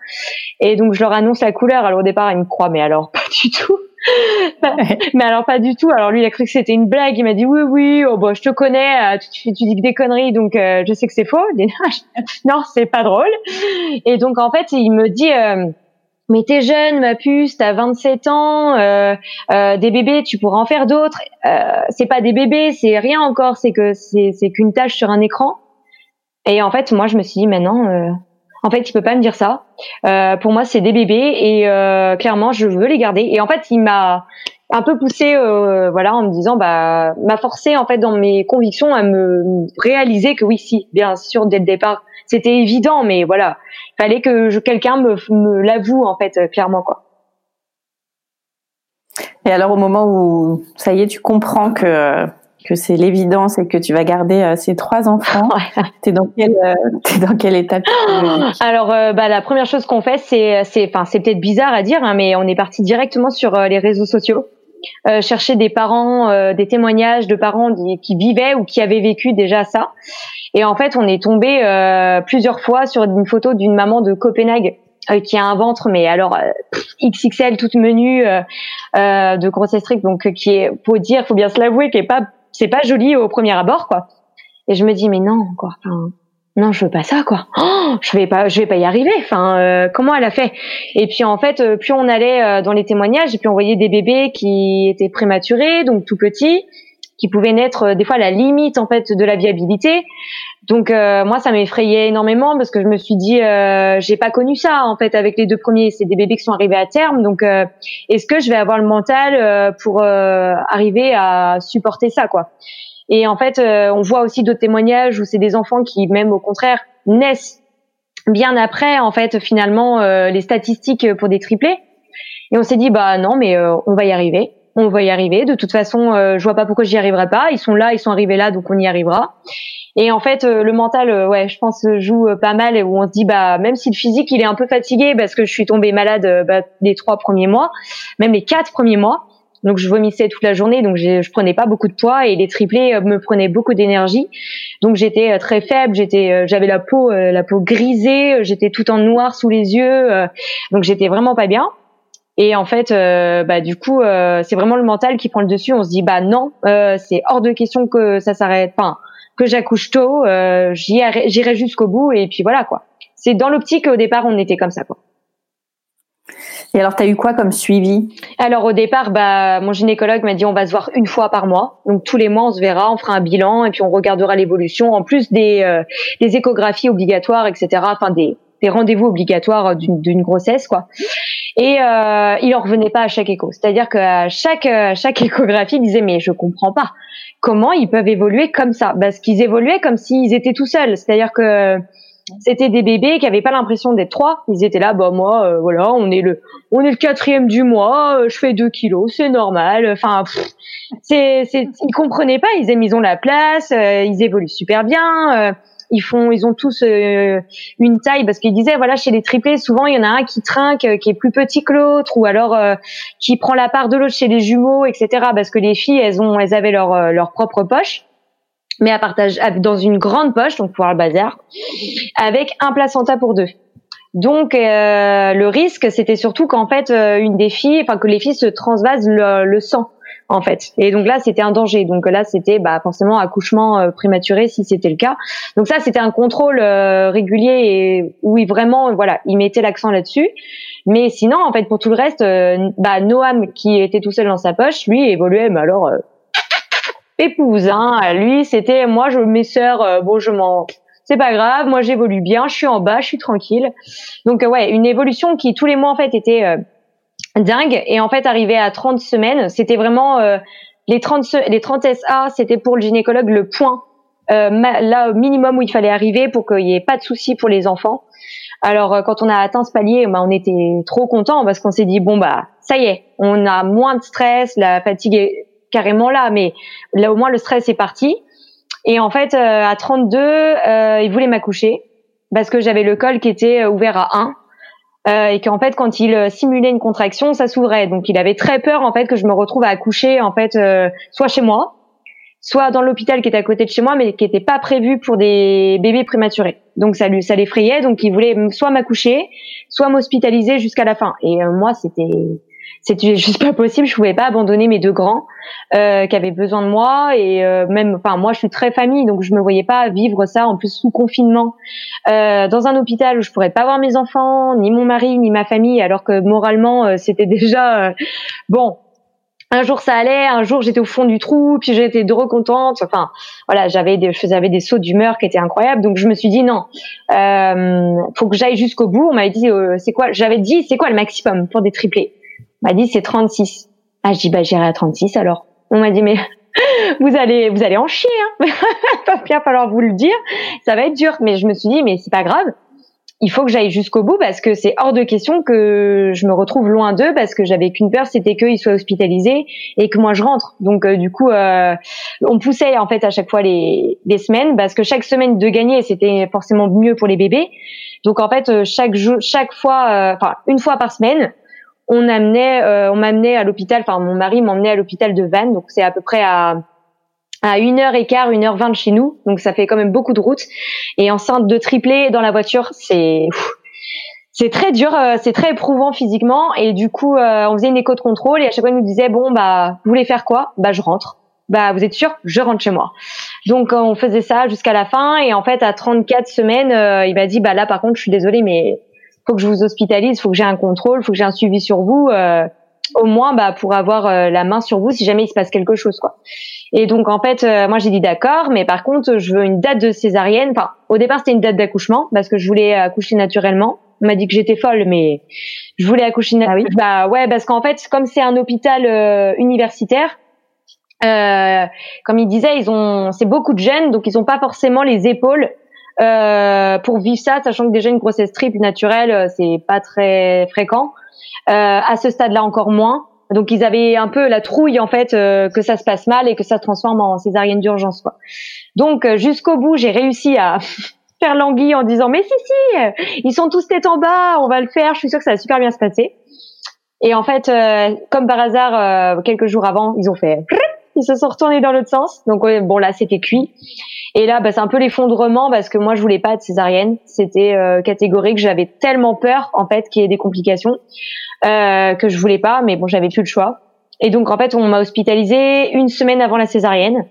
et donc je leur annonce la couleur. Alors au départ ils me croient mais alors pas du tout. mais alors pas du tout. Alors lui, il a cru que c'était une blague. Il m'a dit oui, oui. Oh bon, je te connais. Euh, tu, tu, dis que des conneries, donc euh, je sais que c'est faux. non, c'est pas drôle. Et donc en fait, il me dit. Euh, mais t'es jeune, ma puce, t'as 27 ans, euh, euh, des bébés, tu pourras en faire d'autres. Euh, c'est pas des bébés, c'est rien encore, c'est que c'est qu'une tâche sur un écran. Et en fait, moi, je me suis dit, maintenant, en fait, il peut pas me dire ça. Euh, pour moi, c'est des bébés et euh, clairement, je veux les garder. Et en fait, il m'a un peu poussé, euh, voilà, en me disant, bah, m'a forcé en fait dans mes convictions à me réaliser que oui, si, bien sûr, dès le départ, c'était évident, mais voilà, fallait que quelqu'un me, l'avoue en fait, clairement quoi. Et alors, au moment où ça y est, tu comprends que que c'est l'évidence et que tu vas garder euh, ces trois enfants. T'es dans quelle euh, es dans quelle étape Alors euh, bah la première chose qu'on fait c'est c'est enfin c'est peut-être bizarre à dire hein, mais on est parti directement sur les réseaux sociaux chercher des parents, des témoignages de parents qui vivaient ou qui avaient vécu déjà ça. Et en fait, on est tombé plusieurs fois sur une photo d'une maman de Copenhague qui a un ventre, mais alors XXL, toute menue de grossesse stricte, donc qui est, faut dire, faut bien se l'avouer, qui est pas, c'est pas joli au premier abord, quoi. Et je me dis mais non quoi. Enfin, non, je veux pas ça quoi. Oh, je vais pas, je vais pas y arriver. Enfin, euh, comment elle a fait? Et puis en fait, euh, plus on allait euh, dans les témoignages, et puis on voyait des bébés qui étaient prématurés, donc tout petits, qui pouvaient naître des fois la limite en fait de la viabilité. Donc moi, ça m'effrayait énormément parce que je me suis dit, j'ai pas connu ça en fait avec les deux premiers. C'est des bébés qui sont arrivés à terme. Donc est-ce que je vais avoir le mental pour arriver à supporter ça quoi? Et en fait, euh, on voit aussi d'autres témoignages où c'est des enfants qui, même au contraire, naissent bien après, en fait, finalement, euh, les statistiques pour des triplés. Et on s'est dit, bah non, mais euh, on va y arriver. On va y arriver. De toute façon, je vois pas pourquoi j'y arriverai pas. Ils sont là, ils sont arrivés là, donc on y arrivera. Et en fait, le mental, ouais, je pense joue pas mal où on se dit, bah même si le physique il est un peu fatigué parce que je suis tombée malade bah, les trois premiers mois, même les quatre premiers mois, donc je vomissais toute la journée, donc je prenais pas beaucoup de poids et les triplés euh, me prenaient beaucoup d'énergie. Donc j'étais euh, très faible, j'étais, euh, j'avais la peau, la peau grisée, j'étais tout en noir sous les yeux, donc j'étais vraiment pas bien. Et en fait, bah du coup, c'est vraiment le mental qui prend le dessus. On se dit bah non, c'est hors de question que ça s'arrête, enfin que j'accouche tôt, j'irai jusqu'au bout et puis voilà quoi. C'est dans l'optique au départ on était comme ça quoi. Et alors, tu as eu quoi comme suivi? Alors au départ, bah mon gynécologue m'a dit on va se voir une fois par mois. Donc tous les mois, on se verra, on fera un bilan et puis on regardera l'évolution. En plus des, euh, des échographies obligatoires, etc. Enfin des, des rendez-vous obligatoires d'une grossesse, quoi. Et euh, il en revenait pas à chaque écho. C'est-à-dire qu'à chaque chaque échographie, il disait mais je comprends pas comment ils peuvent évoluer comme ça? Parce qu'ils évoluaient comme s'ils étaient tout seuls. C'est-à-dire que c'était des bébés qui avaient pas l'impression d'être trois. Ils étaient là, bah moi, euh, voilà, on est le, on est le quatrième du mois, euh, je fais deux kilos, c'est normal. Enfin, c'est, c'est, ils comprenaient pas. Ils aiment, ils ont la place, euh, ils évoluent super bien. Ils font, ils ont tous une taille parce qu'ils disaient, voilà, chez les triplés, souvent il y en a un qui trinque, qui est plus petit que l'autre, ou alors qui prend la part de l'autre chez les jumeaux, etc. Parce que les filles, elles ont, elles avaient leur leur propre poche mais à partager dans une grande poche, donc pour le bazar, avec un placenta pour deux. Donc euh, le risque, c'était surtout qu'en fait euh, une des filles, enfin que les filles se transvasent le, sang en fait. Et donc là, c'était un danger. Donc là, c'était bah, forcément accouchement euh, prématuré si c'était le cas. Donc ça, c'était un contrôle régulier et où il vraiment, voilà, il mettait l'accent là-dessus. Mais sinon, en fait, pour tout le reste, bah, Noam qui était tout seul dans sa poche, lui évoluait, mais alors épouse. Hein. Lui, c'était moi, je mes sœurs, euh, bon, je m'en, c'est pas grave. Moi, j'évolue bien. Je suis en bas, je suis tranquille. Donc euh, ouais, une évolution qui tous les mois en fait était euh, dingue. Et en fait, arrivé à 30 semaines, c'était vraiment les 30 les 30 SA, c'était pour le gynécologue le point là minimum où il fallait arriver pour qu'il n'y ait pas de soucis pour les enfants. Alors quand on a atteint ce palier, bah, on était trop content parce qu'on s'est dit bon bah ça y est, on a moins de stress, la fatigue est carrément là, mais là au moins le stress est parti. Et en fait, euh, à 32, euh, il voulait m'accoucher parce que j'avais le col qui était euh, ouvert à 1. Euh, et qu'en fait, quand il simulait une contraction, ça s'ouvrait. Donc, il avait très peur en fait que je me retrouve à accoucher en fait soit chez moi, soit dans l'hôpital qui était à côté de chez moi, mais qui n'était pas prévu pour des bébés prématurés. Donc, ça lui, ça l'effrayait. Donc, il voulait soit m'accoucher, soit m'hospitaliser jusqu'à la fin. Et moi, c'était c'était juste pas possible. Je pouvais pas abandonner mes deux grands euh, qui avaient besoin de moi et euh, même, enfin moi je suis très famille donc je me voyais pas vivre ça en plus sous confinement euh, dans un hôpital où je pourrais pas voir mes enfants, ni mon mari, ni ma famille, alors que moralement euh, c'était déjà euh, bon. Un jour ça allait, un jour j'étais au fond du trou, puis j'étais de recontente. Enfin, voilà, j'avais des, je faisais des sauts d'humeur qui étaient incroyables. Donc je me suis dit non, euh, faut que j'aille jusqu'au bout. On m'avait dit c'est quoi J'avais dit c'est quoi le maximum pour des triplés? M'a dit c'est 36. Ah, je dis bah j'irai à 36 alors. On m'a dit mais vous allez vous allez en chier hein. va falloir vous le dire, ça va être dur mais je me suis dit mais c'est pas grave. Il faut que j'aille jusqu'au bout parce que c'est hors de question que je me retrouve loin d'eux parce que j'avais qu'une peur, c'était qu'ils soient hospitalisés et que moi je rentre. Donc euh, du coup, euh, on poussait en fait à chaque fois les, les semaines parce que chaque semaine de gagner c'était forcément mieux pour les bébés. Donc en fait euh, chaque jour, chaque fois, enfin une fois par semaine, on amenait, euh, on m'amenait à l'hôpital. Enfin, mon mari m'emmenait à l'hôpital de Vannes, donc c'est à peu près à à une heure et quart, une heure vingt de chez nous, donc ça fait quand même beaucoup de route. Et enceinte de triplé dans la voiture, c'est c'est très dur, euh, c'est très éprouvant physiquement. Et du coup, euh, on faisait une écho de contrôle et à chaque fois, il nous disait bon bah vous voulez faire quoi? Bah je rentre. Bah vous êtes sûr? Je rentre chez moi. Donc on faisait ça jusqu'à la fin et en fait à 34 semaines, il m'a dit bah là par contre je suis désolée mais faut que je vous hospitalise, faut que j'ai un contrôle, faut que j'ai un suivi sur vous, euh, au moins bah pour avoir euh, la main sur vous si jamais il se passe quelque chose quoi. Et donc en fait, euh, moi j'ai dit d'accord, mais par contre je veux une date de césarienne. Enfin, au départ c'était une date d'accouchement parce que je voulais accoucher naturellement. On m'a dit que j'étais folle, mais je voulais accoucher naturellement. Ah oui bah ouais, parce qu'en fait comme c'est un hôpital universitaire. Euh, comme il disait, ils ont, c'est beaucoup de jeunes, donc ils ont pas forcément les épaules euh, pour vivre ça, sachant que déjà une grossesse triple naturelle, euh, c'est pas très fréquent. Euh, à ce stade-là, encore moins. Donc ils avaient un peu la trouille en fait euh, que ça se passe mal et que ça se transforme en césarienne d'urgence quoi. Donc jusqu'au bout, j'ai réussi à faire l'anguille en disant mais si si, ils sont tous tête en bas, on va le faire, je suis sûre que ça va super bien se passer. Et en fait, comme par hasard, quelques jours avant, ils ont fait ils se sont retournés dans l'autre sens. Donc bon là c'était cuit. Et là bah, c'est un peu l'effondrement parce que moi je voulais pas de césarienne. C'était euh, catégorique. J'avais tellement peur en fait qu'il y ait des complications euh, que je voulais pas. Mais bon j'avais plus le choix. Et donc en fait on m'a hospitalisée une semaine avant la césarienne.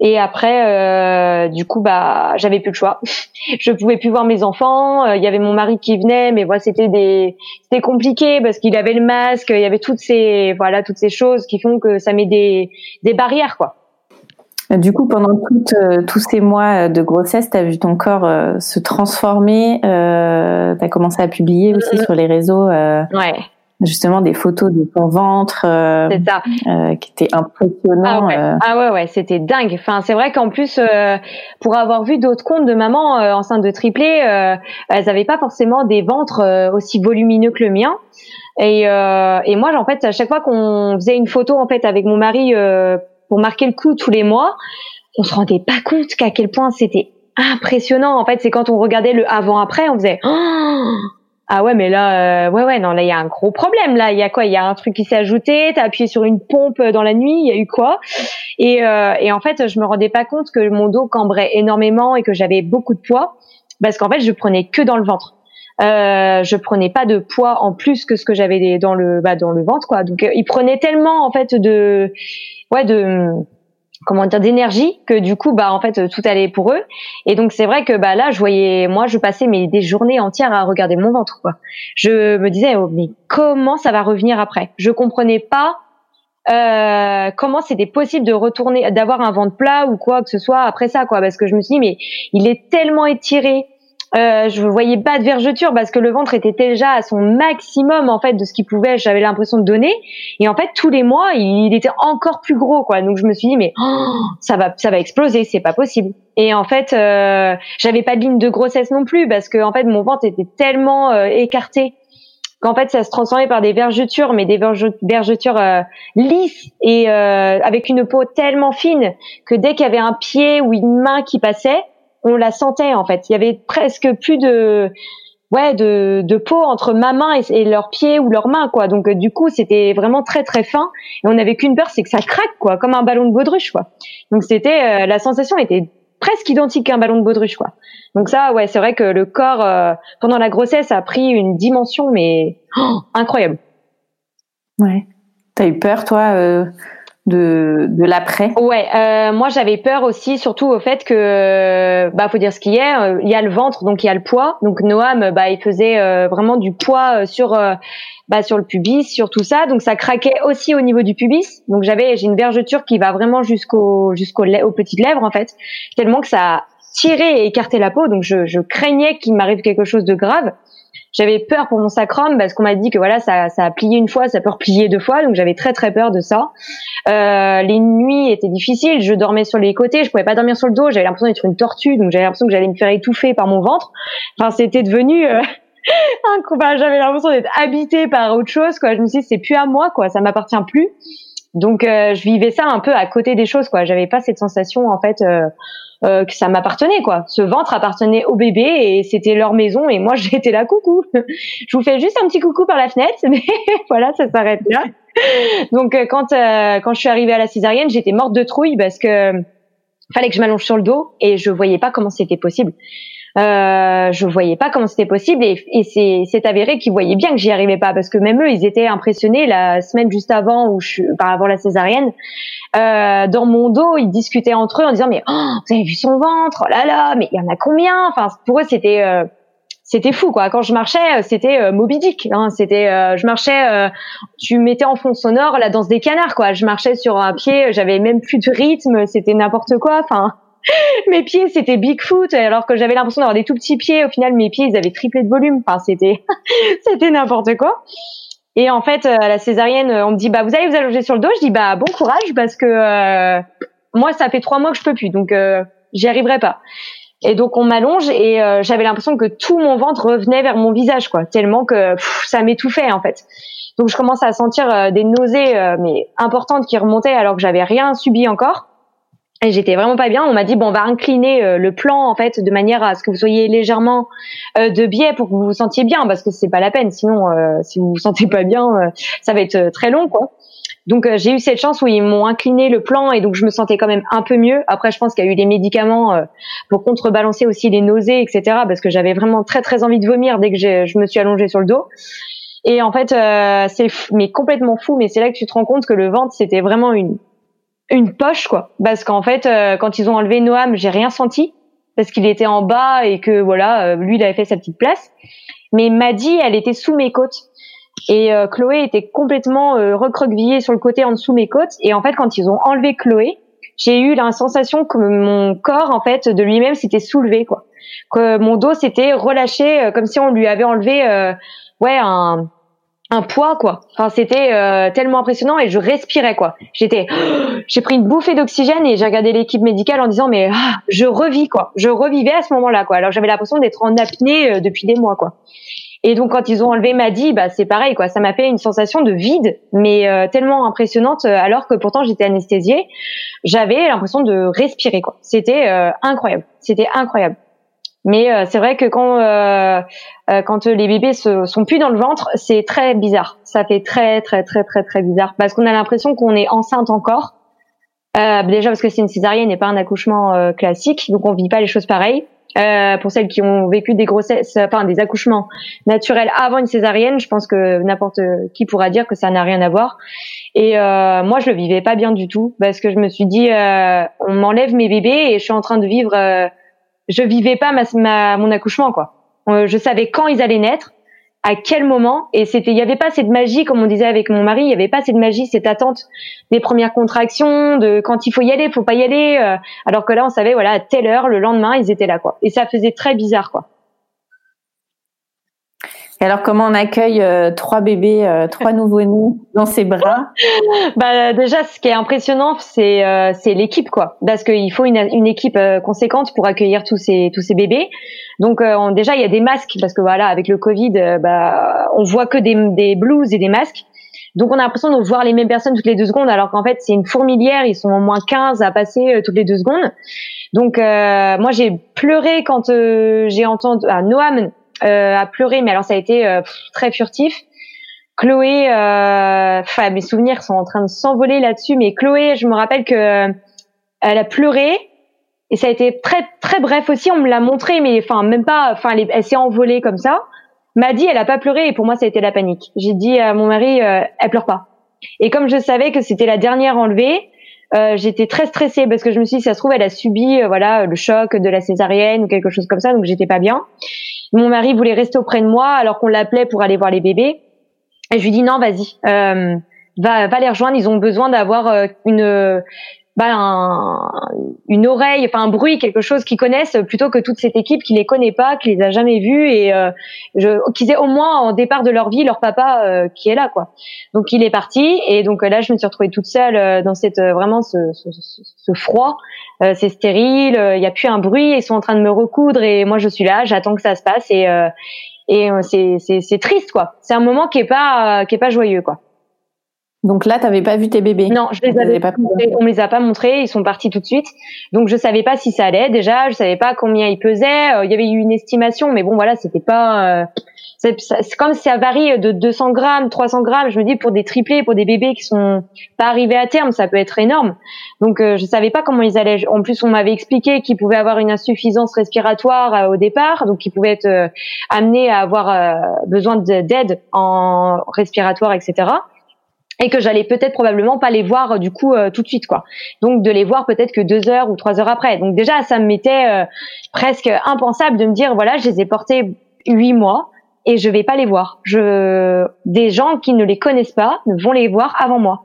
Et après, euh, du coup, bah, j'avais plus le choix. je pouvais plus voir mes enfants. Euh, il y avait mon mari qui venait, mais voilà, c'était des, c'était compliqué parce qu'il avait le masque. Il y avait toutes ces, voilà, toutes ces choses qui font que ça met des, des barrières, quoi. Du coup, pendant euh, tous ces mois de grossesse, tu as vu ton corps se transformer. Euh, tu as commencé à publier aussi sur les réseaux. ouais justement des photos de ton ventre euh, euh, qui étaient impressionnants. Ah ouais, euh. ah ouais, ouais c'était dingue. Enfin, c'est vrai qu'en plus, euh, pour avoir vu d'autres comptes de maman enceinte de triplé, elles avaient pas forcément des ventres aussi volumineux que le mien. Et, et moi, en fait, à chaque fois qu'on faisait une photo en fait avec mon mari pour marquer le coup tous les mois, on se rendait pas compte qu'à quel point c'était impressionnant. En fait, c'est quand on regardait le avant-après, on faisait oh ah ouais, mais là, euh, ouais, ouais, non, là, il y a un gros problème. Là, il y a quoi? Il y a un truc qui s'est ajouté. T'as appuyé sur une pompe dans la nuit. Il y a eu quoi? Et, euh, et en fait, je me rendais pas compte que mon dos cambrait énormément et que j'avais beaucoup de poids parce qu'en fait, je prenais que dans le ventre. Euh, je prenais pas de poids en plus que ce que j'avais dans le bah, dans le ventre, quoi. Donc, euh, il prenait tellement en fait de ouais de comment dire d'énergie que du coup bah en fait tout allait pour eux. Et donc c'est vrai que bah là je voyais moi je passais mes des journées entières à regarder mon ventre quoi. Je me disais oh, mais comment ça va revenir après? Je comprenais pas euh, comment c'était possible de retourner d'avoir un ventre plat ou quoi que ce soit après ça quoi. Parce que je me suis dit mais il est tellement étiré euh, je voyais pas de vergeture parce que le ventre était déjà à son maximum en fait de ce qu'il pouvait j'avais l'impression de donner. Et en fait tous les mois il, était encore plus gros quoi. Donc je me suis dit mais oh, ça va ça va exploser c'est pas possible. Et en fait euh, j'avais pas de ligne de grossesse non plus parce que en fait mon ventre était tellement euh, écarté qu'en fait ça se transformait par des vergetures mais des vergetures euh, lisses et euh, avec une peau tellement fine que dès qu'il y avait un pied ou une main qui passait on la sentait en fait. Il y avait presque plus de ouais de, de peau entre ma main et, leurs pieds ou leurs mains quoi. Donc euh, du coup c'était vraiment très très fin et on n'avait qu'une peur c'est que ça craque quoi, comme un ballon de baudruche quoi. Donc c'était euh, la sensation était presque identique qu'un ballon de baudruche quoi. Donc ça ouais c'est vrai que le corps euh, pendant la grossesse a pris une dimension mais oh, incroyable. Ouais. T'as eu peur toi de, de l'après Ouais, euh, moi j'avais peur aussi, surtout au fait que, bah faut dire ce qu'il y a, euh, il y a le ventre, donc il y a le poids. Donc Noam, bah il faisait euh, vraiment du poids sur, bah sur le pubis, sur tout ça, donc ça craquait aussi au niveau du pubis. Donc j'avais, j'ai une vergeture qui va vraiment jusqu'au jusqu'aux aux petites lèvres en fait, tellement que ça tiré et écarté la peau. Donc je, je craignais qu'il m'arrive quelque chose de grave j'avais peur pour mon sacrum parce qu'on m'a dit que voilà ça, ça a plié une fois, ça peut replier deux fois, donc j'avais très très peur de ça. Euh, les nuits étaient difficiles, je dormais sur les côtés, je pouvais pas dormir sur le dos, j'avais l'impression d'être une tortue, donc j'avais l'impression que j'allais me faire étouffer par mon ventre. Enfin c'était devenu euh, j'avais l'impression d'être habitée par autre chose quoi. Je me suis dit c'est plus à moi quoi, ça m'appartient plus. Donc je vivais ça un peu à côté des choses quoi. J'avais pas cette sensation en fait euh, que ça m'appartenait quoi. Ce ventre appartenait au bébé et c'était leur maison et moi j'étais là coucou. je vous fais juste un petit coucou par la fenêtre, mais voilà ça s'arrête là. Donc euh, quand euh, quand je suis arrivée à la césarienne, j'étais morte de trouille parce que fallait que je m'allonge sur le dos et je voyais pas comment c'était possible. Euh, je voyais pas comment c'était possible et, et c'est, avéré qu'ils voyaient bien que j'y arrivais pas parce que même eux ils étaient impressionnés la semaine juste avant ou par avant la césarienne euh, dans mon dos ils discutaient entre eux en disant mais oh, vous avez vu son ventre? Oh là là mais il y en a combien? Enfin pour eux c'était euh, c'était fou quoi. Quand je marchais, c'était euh, Moby Dick. Hein. C'était, euh, je marchais, euh, tu mettais en fond sonore la danse des canards quoi. Je marchais sur un pied, j'avais même plus de rythme, c'était n'importe quoi. Enfin, mes pieds c'était Bigfoot alors que j'avais l'impression d'avoir des tout petits pieds au final mes pieds ils avaient triplé de volume. Enfin c'était c'était n'importe quoi. Et en fait à la césarienne on me dit bah vous allez vous allonger sur le dos. Je dis bah bon courage parce que euh, moi ça fait trois mois que je peux plus donc euh, j'y arriverai pas. Et donc on m'allonge et euh, j'avais l'impression que tout mon ventre revenait vers mon visage quoi. Tellement que ça m'étouffait en fait. Donc je commence à sentir des nausées mais importantes qui remontaient alors que j'avais rien subi encore et j'étais vraiment pas bien. On m'a dit bon, on va incliner euh, le plan en fait de manière à ce que vous soyez légèrement euh, de biais pour que vous vous sentiez bien, parce que c'est pas la peine. Sinon, euh, si vous vous sentez pas bien, ça va être très long, quoi. Donc j'ai eu cette chance où ils m'ont incliné le plan et donc je me sentais quand même un peu mieux. Après, je pense qu'il y a eu des médicaments pour contrebalancer aussi les nausées, etc. Parce que j'avais vraiment très très envie de vomir dès que je me suis allongée sur le dos. Et en fait, c'est mais complètement fou. Mais c'est là que tu te rends compte que le ventre c'était vraiment une une poche quoi. Parce qu'en fait euh, quand ils ont enlevé Noam j'ai rien senti. Parce qu'il était en bas et que voilà euh, lui il avait fait sa petite place. Mais Maddy elle était sous mes côtes. Et euh, Chloé était complètement recroquevillée sur le côté en dessous mes côtes. Et en fait quand ils ont enlevé Chloé j'ai eu la sensation que mon corps en fait de lui-même s'était soulevé quoi. Que mon dos s'était relâché comme si on lui avait enlevé ouais un un poids quoi. Enfin c'était euh, tellement impressionnant et je respirais quoi. J'étais j'ai pris une bouffée d'oxygène et j'ai regardé l'équipe médicale en disant mais ah, je revis quoi. Je revivais à ce moment-là quoi. Alors j'avais l'impression d'être en apnée euh, depuis des mois quoi. Et donc quand ils ont enlevé Maddy, bah c'est pareil quoi, ça m'a fait une sensation de vide mais euh, tellement impressionnante alors que pourtant j'étais anesthésiée, j'avais l'impression de respirer quoi. C'était incroyable. C'était incroyable. Mais euh, c'est vrai que quand euh, euh, quand les bébés se, sont plus dans le ventre, c'est très bizarre. Ça fait très très très très très bizarre parce qu'on a l'impression qu'on est enceinte encore. Déjà parce que c'est une césarienne et pas un accouchement classique, donc on vit pas les choses pareilles. pour celles qui ont vécu des grossesses, enfin des accouchements naturels avant une césarienne, je pense que n'importe qui pourra dire que ça n'a rien à voir. Et moi, je le vivais pas bien du tout parce que je me suis dit, on m'enlève mes bébés et je suis en train de vivre je vivais pas ma, mon accouchement quoi. Euh, je savais quand ils allaient naître, à quel moment, et c'était, il y avait pas cette magie comme on disait avec mon mari, il y avait pas cette magie, cette attente des premières contractions, de quand il faut y aller, faut pas y aller, euh, alors que là on savait voilà à telle heure, le lendemain ils étaient là quoi, et ça faisait très bizarre quoi. Et alors, comment on accueille euh, trois bébés, euh, trois nouveaux-nés dans ses bras? Bah déjà, ce qui est impressionnant, c'est euh, c'est l'équipe quoi, parce qu'il faut une, une équipe conséquente pour accueillir tous ces tous ces bébés. Donc déjà, il y a des masques parce que voilà, avec le Covid, bah on voit que des des blouses et des masques. Donc on a l'impression de voir les mêmes personnes toutes les deux secondes, alors qu'en fait c'est une fourmilière, ils sont au moins 15 à passer toutes les deux secondes. Donc moi j'ai pleuré quand j'ai entendu ah, Noam euh, à pleurer, mais alors ça a été euh, très furtif. Chloé, euh, enfin mes souvenirs sont en train de s'envoler là-dessus, mais Chloé, je me rappelle que elle a pleuré et ça a été très très bref aussi. On me l'a montré, mais enfin même pas, enfin elle, s'est envolée comme ça. M'a dit, elle a pas pleuré et pour moi ça a été la panique. J'ai dit à mon mari, elle pleure pas. Et comme je savais que c'était la dernière enlevée, euh, j'étais très stressée parce que je me suis dit, ça se trouve, elle a subi voilà le choc de la césarienne ou quelque chose comme ça, donc j'étais pas bien. Mon mari voulait rester auprès de moi alors qu'on l'appelait pour aller voir les bébés. Et je lui dis non, vas-y, euh, va, va les rejoindre. Ils ont besoin d'avoir euh, une bah, une oreille, enfin un bruit, quelque chose qu'ils connaissent plutôt que toute cette équipe qui les connaît pas, qui les a jamais vus et euh, qu'ils aient au moins en départ de leur vie leur papa euh, qui est là quoi. Donc il est parti et donc là je me suis retrouvée toute seule euh, dans cette vraiment ce, ce, ce froid, c'est stérile, il y a plus un bruit, ils sont en train de me recoudre et moi je suis là, j'attends que ça se passe et et c'est c'est triste quoi. C'est un moment qui est pas qui est pas joyeux quoi. Donc là, tu n'avais pas vu tes bébés Non, je les avais pas montrés. On me les a pas montrés. Ils sont partis tout de suite. Donc je savais pas si ça allait. Déjà, je savais pas combien ils pesaient. Euh, il y avait eu une estimation, mais bon, voilà, c'était pas. Euh, c'est comme ça varie de 200 grammes, 300 grammes. Je me dis pour des triplés, pour des bébés qui sont pas arrivés à terme, ça peut être énorme. Donc euh, je savais pas comment ils allaient. En plus, on m'avait expliqué qu'ils pouvaient avoir une insuffisance respiratoire euh, au départ, donc ils pouvaient être amenés à avoir besoin d'aide en respiratoire, etc et que j'allais peut-être probablement pas les voir euh, du coup euh, tout de suite quoi. Donc de les voir peut-être que deux heures ou trois heures après. Donc déjà ça me mettait euh, presque impensable de me dire voilà je les ai portés huit mois et je vais pas les voir. Je des gens qui ne les connaissent pas vont les voir avant moi.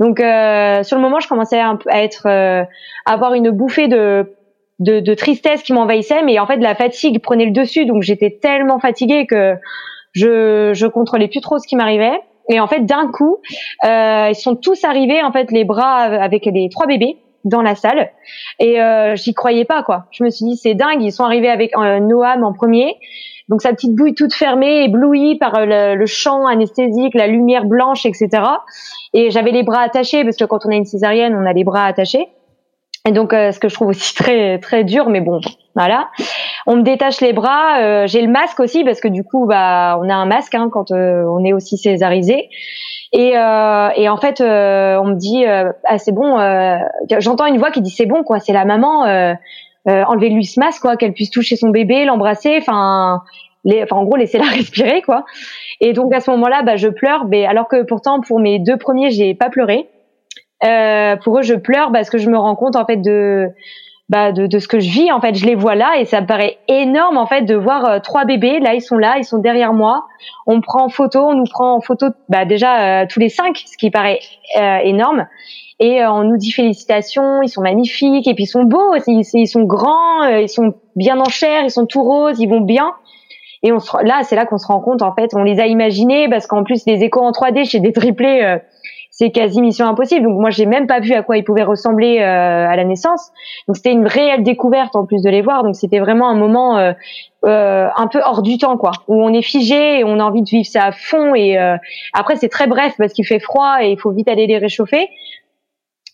Donc sur le moment je commençais à, être à avoir une bouffée de de, de tristesse qui m'envahissait, mais en fait la fatigue prenait le dessus, donc j'étais tellement fatiguée que je je contrôlais plus trop ce qui m'arrivait. Et en fait, d'un coup, euh, ils sont tous arrivés, en fait, les bras avec les trois bébés dans la salle. Et euh, j'y croyais pas, quoi. Je me suis dit, c'est dingue. Ils sont arrivés avec euh, Noam en premier. Donc sa petite bouille toute fermée, éblouie par euh, le, champ anesthésique, la lumière blanche, etc. Et j'avais les bras attachés parce que quand on a une césarienne, on a les bras attachés. Et donc, euh, ce que je trouve aussi très très dur, mais bon, voilà. On me détache les bras. Euh, j'ai le masque aussi parce que du coup, bah, on a un masque hein, quand euh, on est aussi césarisé. Et, euh, en fait, on me dit, ah c'est bon. J'entends une voix qui dit c'est bon quoi, c'est la maman. Enlevez-lui ce masque quoi, qu'elle puisse toucher son bébé, l'embrasser. Enfin, les, enfin en gros, laissez-la respirer quoi. Et donc à ce moment-là, bah, je pleure. Mais alors que pourtant pour mes deux premiers, j'ai pas pleuré. pour eux, je pleure parce que je me rends compte en fait de bah, de, de, ce que je vis. En fait, je les vois là et ça me paraît énorme en fait de voir euh, trois bébés. Là, ils sont là, ils sont derrière moi. On prend en photo, on nous prend en photo bah, déjà euh, tous les cinq, ce qui paraît euh, énorme. Et on nous dit félicitations, ils sont magnifiques et puis ils sont beaux, ils, ils sont grands, ils sont bien en chair, ils sont tout roses, ils vont bien. Et on se, là, c'est là qu'on se rend compte en fait, on les a imaginés parce qu'en plus les échos en 3D chez des triplés c'est quasi mission impossible. Donc moi, j'ai même pas vu à quoi ils pouvaient ressembler euh, à la naissance. Donc c'était une réelle découverte en plus de les voir. Donc c'était vraiment un moment euh, euh, un peu hors du temps, quoi, où on est figé et on a envie de vivre ça à fond. Et après, c'est très bref parce qu'il fait froid et il faut vite aller les réchauffer.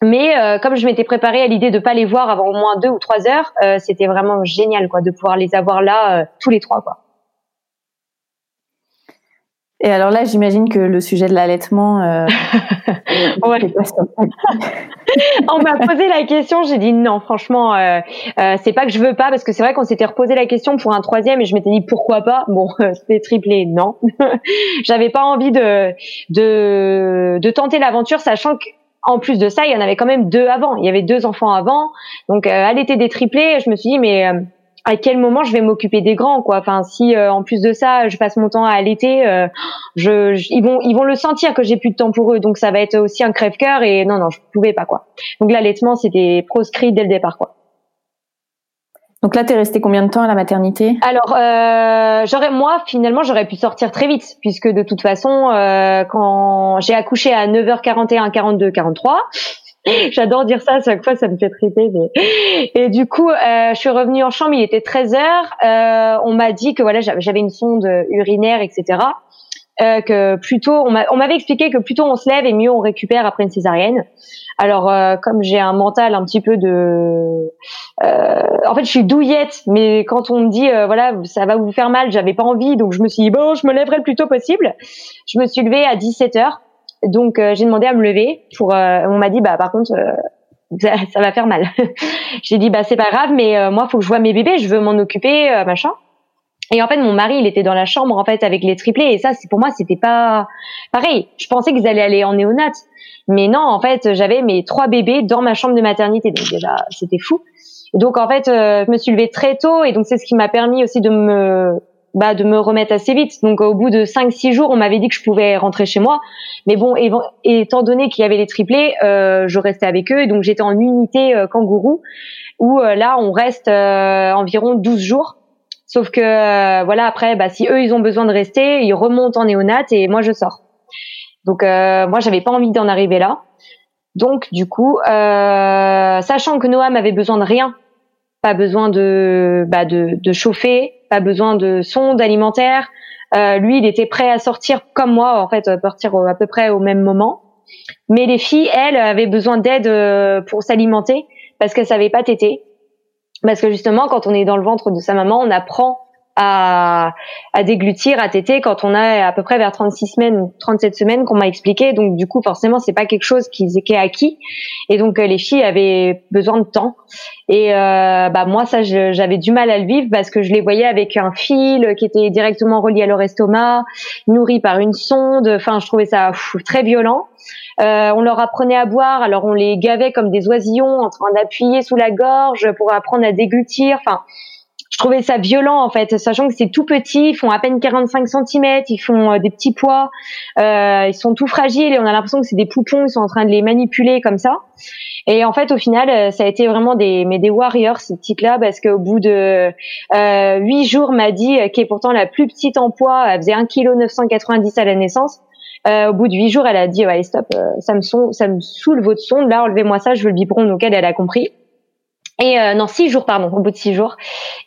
Mais comme je m'étais préparée à l'idée de pas les voir avant au moins deux ou trois heures, c'était vraiment génial, quoi, de pouvoir les avoir là tous les trois, quoi. Et alors là, j'imagine que le sujet de l'allaitement. Euh, on m'a posé la question, j'ai dit non, franchement, euh, euh, c'est pas que je veux pas, parce que c'est vrai qu'on s'était reposé la question pour un troisième et je m'étais dit pourquoi pas. Bon, c'était triplé, non. J'avais pas envie de de, de tenter l'aventure, sachant qu'en plus de ça, il y en avait quand même deux avant. Il y avait deux enfants avant, donc à l'été des triplés, je me suis dit mais à quel moment je vais m'occuper des grands quoi. Enfin si euh, en plus de ça je passe mon temps à allaiter euh, je, ils vont ils vont le sentir que j'ai plus de temps pour eux. Donc ça va être aussi un crève-cœur et non non je pouvais pas quoi. Donc l'allaitement c'était proscrit dès le départ quoi. Donc là, tu es resté combien de temps à la maternité? Alors, euh, j'aurais moi finalement j'aurais pu sortir très vite puisque de toute façon, euh, quand j'ai accouché à 9h41, 42, 43, J'adore dire ça, à chaque fois ça me fait triper. Et du coup, euh, je suis revenue en chambre, il était 13 heures. Euh, on m'a dit que voilà, j'avais une sonde urinaire, etc. Euh, que plutôt, on m'avait expliqué que plutôt on se lève et mieux on récupère après une césarienne. Alors, euh, comme j'ai un mental un petit peu de, euh, en fait, je suis douillette, mais quand on me dit euh, voilà, ça va vous faire mal, j'avais pas envie, donc je me suis dit bon, je me lèverai le plus tôt possible. Je me suis levée à 17 heures donc euh, j'ai demandé à me lever pour. Euh, on m'a dit bah par contre euh, ça, ça, va faire mal. j'ai dit bah c'est pas grave mais moi faut que je vois mes bébés, je veux m'en occuper machin. Et en fait mon mari il était dans la chambre en fait avec les triplés et ça c'est pour moi c'était pas pareil. Je pensais qu'ils allaient aller en néonat. Mais non, en fait, j'avais mes trois bébés dans ma chambre de maternité. Donc déjà, c'était fou. Et donc en fait, je me suis levée très tôt et donc c'est ce qui m'a permis aussi de me bah, de me remettre assez vite. Donc au bout de 5-6 jours, on m'avait dit que je pouvais rentrer chez moi. Mais bon, étant donné qu'il y avait les triplés, euh, je restais avec eux. Donc j'étais en unité euh, kangourou, où euh, là, on reste euh, environ 12 jours. Sauf que voilà, après, bah, si eux, ils ont besoin de rester, ils remontent en néonat et moi, je sors. Donc moi, j'avais pas envie d'en arriver là. Donc du coup, sachant que Noam avait besoin de rien, pas besoin de, bah, de, de chauffer, pas besoin de sonde alimentaire. Euh, lui, il était prêt à sortir comme moi, en fait, partir à peu près au même moment. Mais les filles, elles, avaient besoin d'aide euh, pour s'alimenter parce qu'elles savaient pas téter. Parce que justement, quand on est dans le ventre de sa maman, on apprend à, à déglutir, à téter quand on a à peu près vers 36 semaines, 37 semaines qu'on m'a expliqué. Donc du coup, forcément, c'est pas quelque chose qui, qui est acquis. Et donc euh, les filles avaient besoin de temps. Et euh, bah moi, ça, j'avais du mal à le vivre parce que je les voyais avec un fil qui était directement relié à leur estomac, nourri par une sonde. Enfin, je trouvais ça très violent. Euh, on leur apprenait à boire, alors on les gavait comme des oisillons en train d'appuyer sous la gorge pour apprendre à déglutir. Enfin, je trouvais ça violent en fait, sachant que c'est tout petit, ils font à peine 45 cm, ils font euh, des petits poids, euh, ils sont tout fragiles et on a l'impression que c'est des poupons, ils sont en train de les manipuler comme ça. Et en fait, au final, euh, ça a été vraiment des mais des warriors ces petites-là parce qu'au bout de euh, huit jours, m'a dit qui est pourtant la plus petite en poids, elle faisait 1 kg 990 à la naissance. Euh, au bout de huit jours, elle a dit allez stop, ça me ça me saoule votre sonde, là enlevez-moi ça, je veux le biberon. Donc elle, elle a compris. Et euh, non, six jours, pardon, au bout de six jours.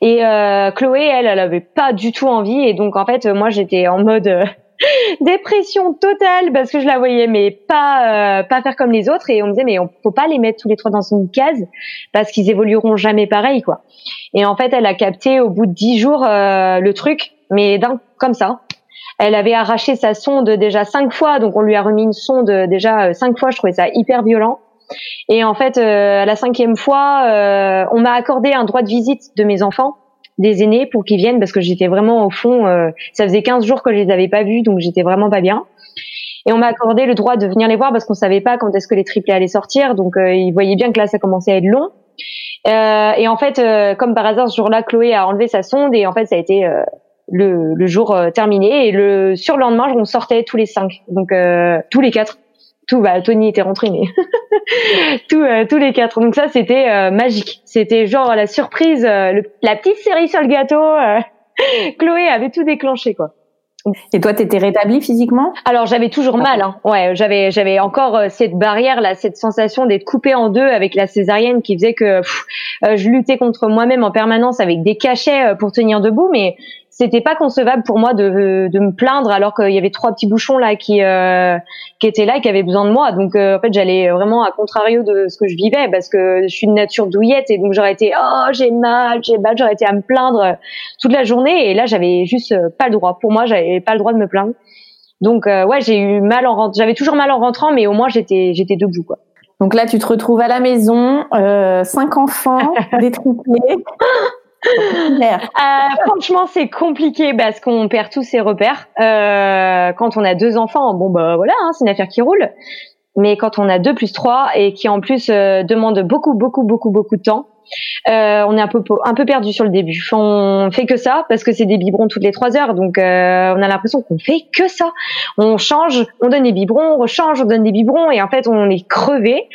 Et euh, Chloé, elle, elle avait pas du tout envie. Et donc, en fait, moi, j'étais en mode euh, dépression totale parce que je la voyais, mais pas euh, pas faire comme les autres. Et on me disait, mais on faut pas les mettre tous les trois dans une case parce qu'ils évolueront jamais pareil, quoi. Et en fait, elle a capté au bout de dix jours le truc, mais d'un comme ça. Elle avait arraché sa sonde déjà cinq fois, donc on lui a remis une sonde déjà cinq fois. Je trouvais ça hyper violent. Et en fait, euh, à la cinquième fois, euh, on m'a accordé un droit de visite de mes enfants, des aînés, pour qu'ils viennent parce que j'étais vraiment au fond. Euh, ça faisait 15 jours que je les avais pas vus, donc j'étais vraiment pas bien. Et on m'a accordé le droit de venir les voir parce qu'on savait pas quand est-ce que les triplés allaient sortir, donc ils voyaient bien que là ça commençait à être long. et en fait, comme par hasard, ce jour-là, Chloé a enlevé sa sonde et en fait, ça a été le, le, jour terminé. Et le sur le lendemain, on sortait tous les cinq, donc tous les quatre tout bah Tony était rentré mais tout, euh, tous les quatre donc ça c'était euh, magique c'était genre la surprise euh, la petite série sur le gâteau Chloé avait tout déclenché quoi et toi, t'étais rétablie physiquement? Alors j'avais toujours mal. Hein. Ouais, j'avais j'avais encore cette barrière là, cette sensation d'être coupée en deux avec la césarienne qui faisait que je luttais contre moi-même en permanence avec des cachets pour tenir debout, mais c'était pas concevable pour moi de, de me plaindre alors qu'il y avait trois petits bouchons là qui euh, qui étaient là et qui avaient besoin de moi. Donc euh, en fait, j'allais vraiment à contrario de ce que je vivais parce que je suis de nature douillette et donc j'aurais été oh j'ai mal, j'ai mal, j'aurais été à me plaindre toute la journée et là j'avais juste pas le droit. Pour moi, j'avais pas le droit de me plaindre. Donc euh, ouais, j'ai eu mal en rentrant. J'avais toujours mal en rentrant, mais au moins j'étais j'étais debout quoi. Donc là, tu te retrouves à la maison, euh, cinq enfants, des triplés. Euh, franchement, c'est compliqué parce qu'on perd tous ses repères. Euh, quand on a deux enfants, bon bah voilà, hein, c'est une affaire qui roule. Mais quand on a deux plus trois et qui en plus euh, demande beaucoup, beaucoup, beaucoup, beaucoup de temps, euh, on est un peu un peu perdu sur le début. On fait que ça parce que c'est des biberons toutes les trois heures, donc euh, on a l'impression qu'on fait que ça. On change, on donne des biberons, on rechange, on donne des biberons et en fait on est crevé.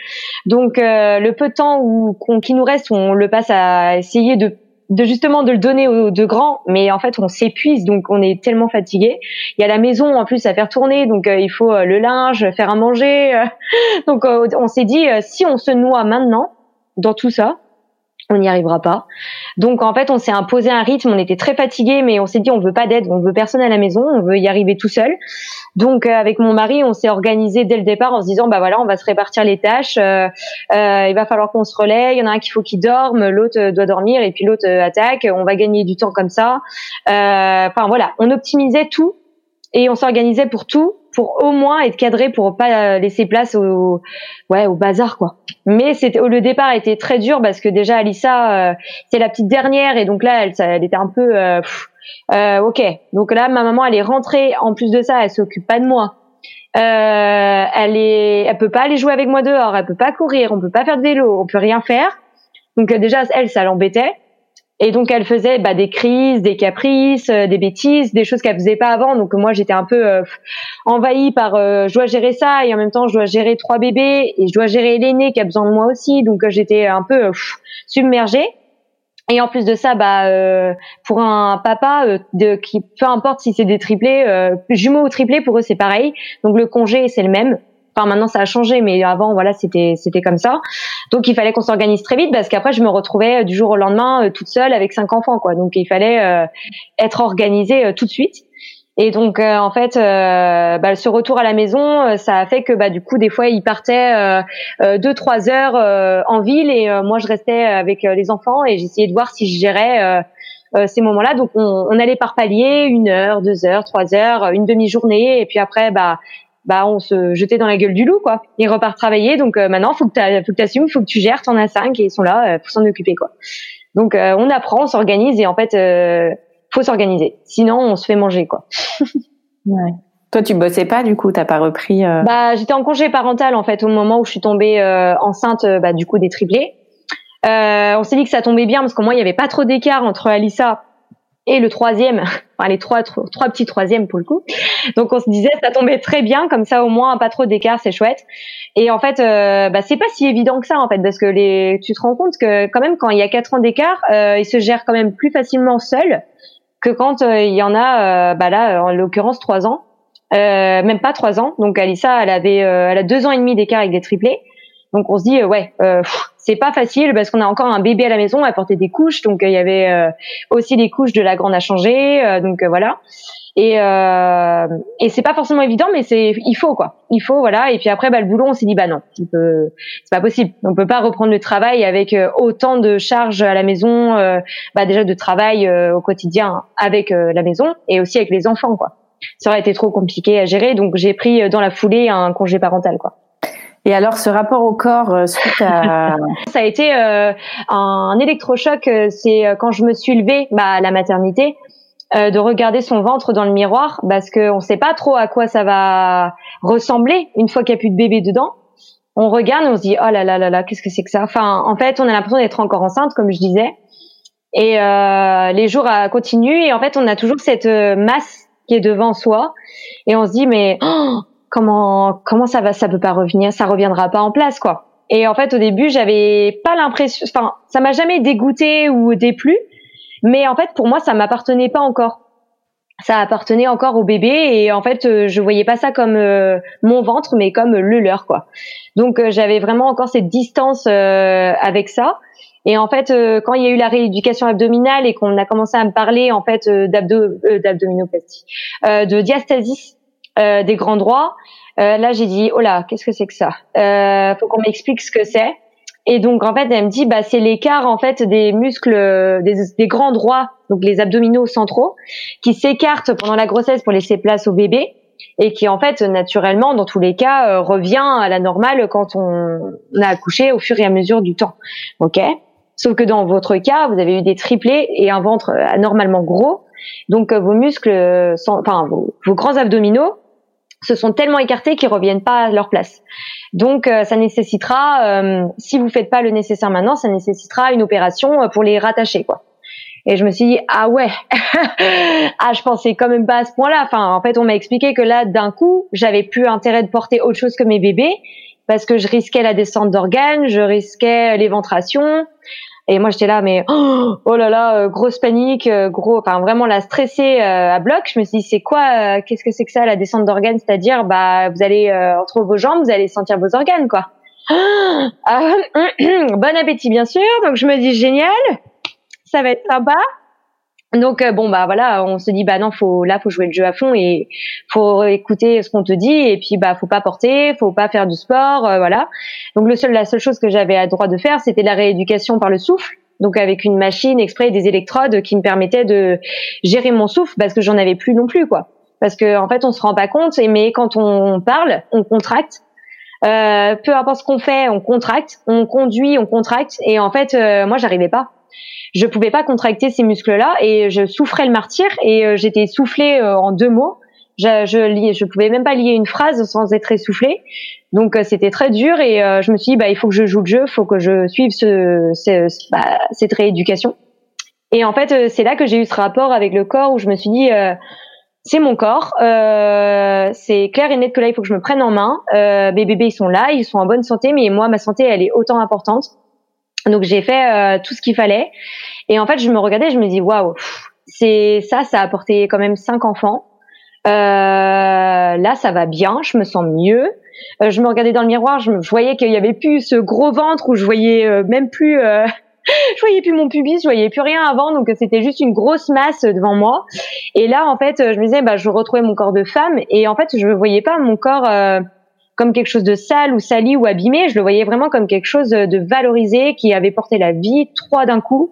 Donc le peu de temps où, qui nous reste, on le passe à essayer de de justement de le donner aux deux grands, mais en fait on s'épuise donc on est tellement fatigué. Il y a la maison en plus à faire tourner, donc euh, il faut euh, le linge, faire à manger. Euh. donc on s'est dit si on se noie maintenant dans tout ça, on n'y arrivera pas. Donc en fait, on s'est imposé un rythme, on était très fatigué, mais on s'est dit on veut pas d'aide, on veut personne à la maison, on veut y arriver tout seul. Donc euh, avec mon mari, on s'est organisé dès le départ en se disant bah voilà, on va se répartir les tâches. Euh, euh, il va falloir qu'on se relaie. Il y en a un qu'il faut qu'il dorme, l'autre doit dormir et puis l'autre attaque. On va gagner du temps comme ça. Enfin voilà, on optimisait tout et on s'organisait pour tout pour au moins être cadré pour pas laisser place au ouais au bazar quoi. Mais c'était le départ était très dur parce que déjà Alissa euh, c'est la petite dernière et donc là elle, elle était un peu euh, euh, ok. Donc là ma maman elle est rentrée. En plus de ça elle s'occupe pas de moi. Euh, elle est elle peut pas aller jouer avec moi dehors. Elle peut pas courir. On peut pas faire de vélo. On peut rien faire. Donc déjà elle ça l'embêtait et donc elle faisait bah, des crises, des caprices, euh, des bêtises, des choses qu'elle faisait pas avant. Donc moi j'étais un peu euh, envahie par euh, je dois gérer ça et en même temps je dois gérer trois bébés et je dois gérer l'aîné qui a besoin de moi aussi. Donc j'étais un peu submergée. Et en plus de ça, bah pour un papa de qui peu importe si c'est des triplés, jumeaux ou triplés pour eux c'est pareil. Donc le congé c'est le même. Enfin, maintenant, ça a changé, mais avant, voilà, c'était c'était comme ça. Donc, il fallait qu'on s'organise très vite parce qu'après, je me retrouvais euh, du jour au lendemain euh, toute seule avec cinq enfants, quoi. Donc, il fallait euh, être organisée tout de suite. Et donc en fait, bah, ce retour à la maison, ça a fait que bah du coup des fois il partait deux trois heures en ville et moi je restais avec les enfants et j'essayais de voir si je gérais ces moments-là. Donc on, on, allait par palier, une heure, deux heures, trois heures, une demi-journée, et puis après bah bah on se jetait dans la gueule du loup quoi. Ils repartent travailler donc euh, maintenant faut que tu t'assumes, faut que tu gères, t'en as cinq et ils sont là, euh, faut s'en occuper quoi. Donc euh, on apprend, on s'organise et en fait euh, faut s'organiser. Sinon on se fait manger quoi. ouais. Toi tu bossais pas du coup, t'as pas repris Bah j'étais en congé parental en fait au moment où je suis tombée enceinte bah du coup des triplés. on s'est dit que ça tombait bien parce qu'au moins il y avait pas trop d'écart entre Alissa et le troisième, enfin les trois, trois, petits troisièmes pour le coup. Donc on se disait ça tombait très bien, comme ça au moins pas trop d'écart, c'est chouette. Et en fait, euh, bah, c'est pas si évident que ça en fait, parce que les, tu te rends compte que quand même quand il y a quatre ans d'écart, euh, il se gère quand même plus facilement seul que quand euh, il y en a, euh, bah là en l'occurrence trois ans, euh, même pas trois ans. Donc Alissa, elle avait, elle a deux ans et demi d'écart avec des triplés. Donc on se dit ouais, c'est pas facile parce qu'on a encore un bébé à la maison à porter des couches, donc il y avait euh, aussi les couches de la grande à changer, euh, donc euh, voilà. Et euh, et c'est pas forcément évident, mais c'est il faut quoi, il faut voilà. Et puis après bah le boulot, on s'est dit bah non, c'est pas possible, on peut pas reprendre le travail avec autant de charges à la maison, bah déjà de travail au quotidien avec la maison et aussi avec les enfants quoi. Ça aurait été trop compliqué à gérer, donc j'ai pris dans la foulée un congé parental quoi. Et alors, ce rapport au corps euh, suite à... Ça a été euh, un électrochoc. Euh, c'est quand je me suis levée bah, à la maternité, de regarder son ventre dans le miroir, parce qu'on ne sait pas trop à quoi ça va ressembler une fois qu'il n'y a plus de bébé dedans. On regarde on se dit, oh là là là là, qu'est-ce que c'est que ça? Enfin, en fait, on a l'impression d'être encore enceinte, comme je disais. Et les jours continuent et en fait, on a toujours cette masse qui est devant soi. Et on se dit, mais... Oh, comment comment ça va ça peut pas revenir ça reviendra pas en place quoi. Et en fait au début j'avais pas l'impression enfin ça m'a jamais dégoûté ou déplu mais en fait pour moi ça m'appartenait pas encore. Ça appartenait encore au bébé et en fait euh, je voyais pas ça comme euh, mon ventre mais comme le leur quoi. Donc euh, j'avais vraiment encore cette distance avec ça. Et en fait quand il y a eu la rééducation abdominale et qu'on a commencé à me parler en fait d'abdo d'abdominoplastie de diastasis euh, des grands droits. Euh, là, j'ai dit, oh là, qu'est-ce que c'est que ça? Euh, Faut qu'on m'explique ce que c'est. Et donc, en fait, elle me dit, bah, c'est l'écart en fait des muscles, des, grands droits, donc les abdominaux centraux, qui s'écartent pendant la grossesse pour laisser place au bébé et qui en fait naturellement dans tous les cas revient à la normale quand on a accouché au fur et à mesure du temps. OK? Sauf que dans votre cas, vous avez eu des triplés et un ventre anormalement gros. Donc vos muscles enfin vos grands abdominaux se sont tellement écartés qu'ils reviennent pas à leur place. Donc euh, ça nécessitera, euh, si vous faites pas le nécessaire maintenant, ça nécessitera une opération euh, pour les rattacher quoi. Et je me suis dit ah ouais, ah je pensais quand même pas à ce point-là. Enfin en fait on m'a expliqué que là d'un coup j'avais plus intérêt de porter autre chose que mes bébés parce que je risquais la descente d'organes, je risquais l'éventration, et moi j'étais là, mais oh, oh là là, euh, grosse panique, euh, gros, enfin vraiment la stressée euh, à bloc. Je me suis dit, c'est quoi, qu'est-ce que c'est que ça, la descente d'organes? C'est-à-dire, bah vous allez entre vos jambes, vous allez sentir vos organes, quoi. Ah, bon appétit bien sûr. Donc je me dis génial, ça va être sympa. Donc euh, bon bah voilà, on se dit bah non faut là faut jouer le jeu à fond et faut écouter ce qu'on te dit et puis bah faut pas porter, faut pas faire du sport, euh, voilà. Donc le seul la seule chose que j'avais à droit de faire c'était la rééducation par le souffle. Donc avec une machine exprès des électrodes qui me permettaient de gérer mon souffle parce que j'en avais plus non plus quoi. Parce que en fait on se rend pas compte mais quand on parle, on contracte. Euh, peu importe ce qu'on fait, on contracte, on conduit, on contracte et en fait moi j'arrivais pas je pouvais pas contracter ces muscles-là et je souffrais le martyr et euh, j'étais essoufflée euh, en deux mots. Je, je, je pouvais même pas lier une phrase sans être essoufflée. Donc euh, c'était très dur et je me suis dit bah il faut que je joue le jeu, faut que je suive ce, ce bah, cette rééducation. Et en fait c'est là que j'ai eu ce rapport avec le corps où je me suis dit c'est mon corps, euh, c'est clair et net que là il faut que je me prenne en main. Euh, mes bébés ils sont là, ils sont en bonne santé, mais moi ma santé elle est autant importante. Donc j'ai fait euh, tout ce qu'il fallait. Et en fait, je me regardais, je me dis waouh, c'est ça, ça a apporté quand même cinq enfants. Euh, là, ça va bien, je me sens mieux. Euh, je me regardais dans le miroir, je, me, voyais qu'il y avait plus ce gros ventre où je voyais même plus je voyais plus mon pubis, je voyais plus rien avant, donc c'était juste une grosse masse devant moi. Et là, en fait, je me disais, bah, je retrouvais mon corps de femme, et en fait, je ne voyais pas mon corps euh, comme quelque chose de sale ou sali ou abîmé. Je le voyais vraiment comme quelque chose de valorisé, qui avait porté la vie trois d'un coup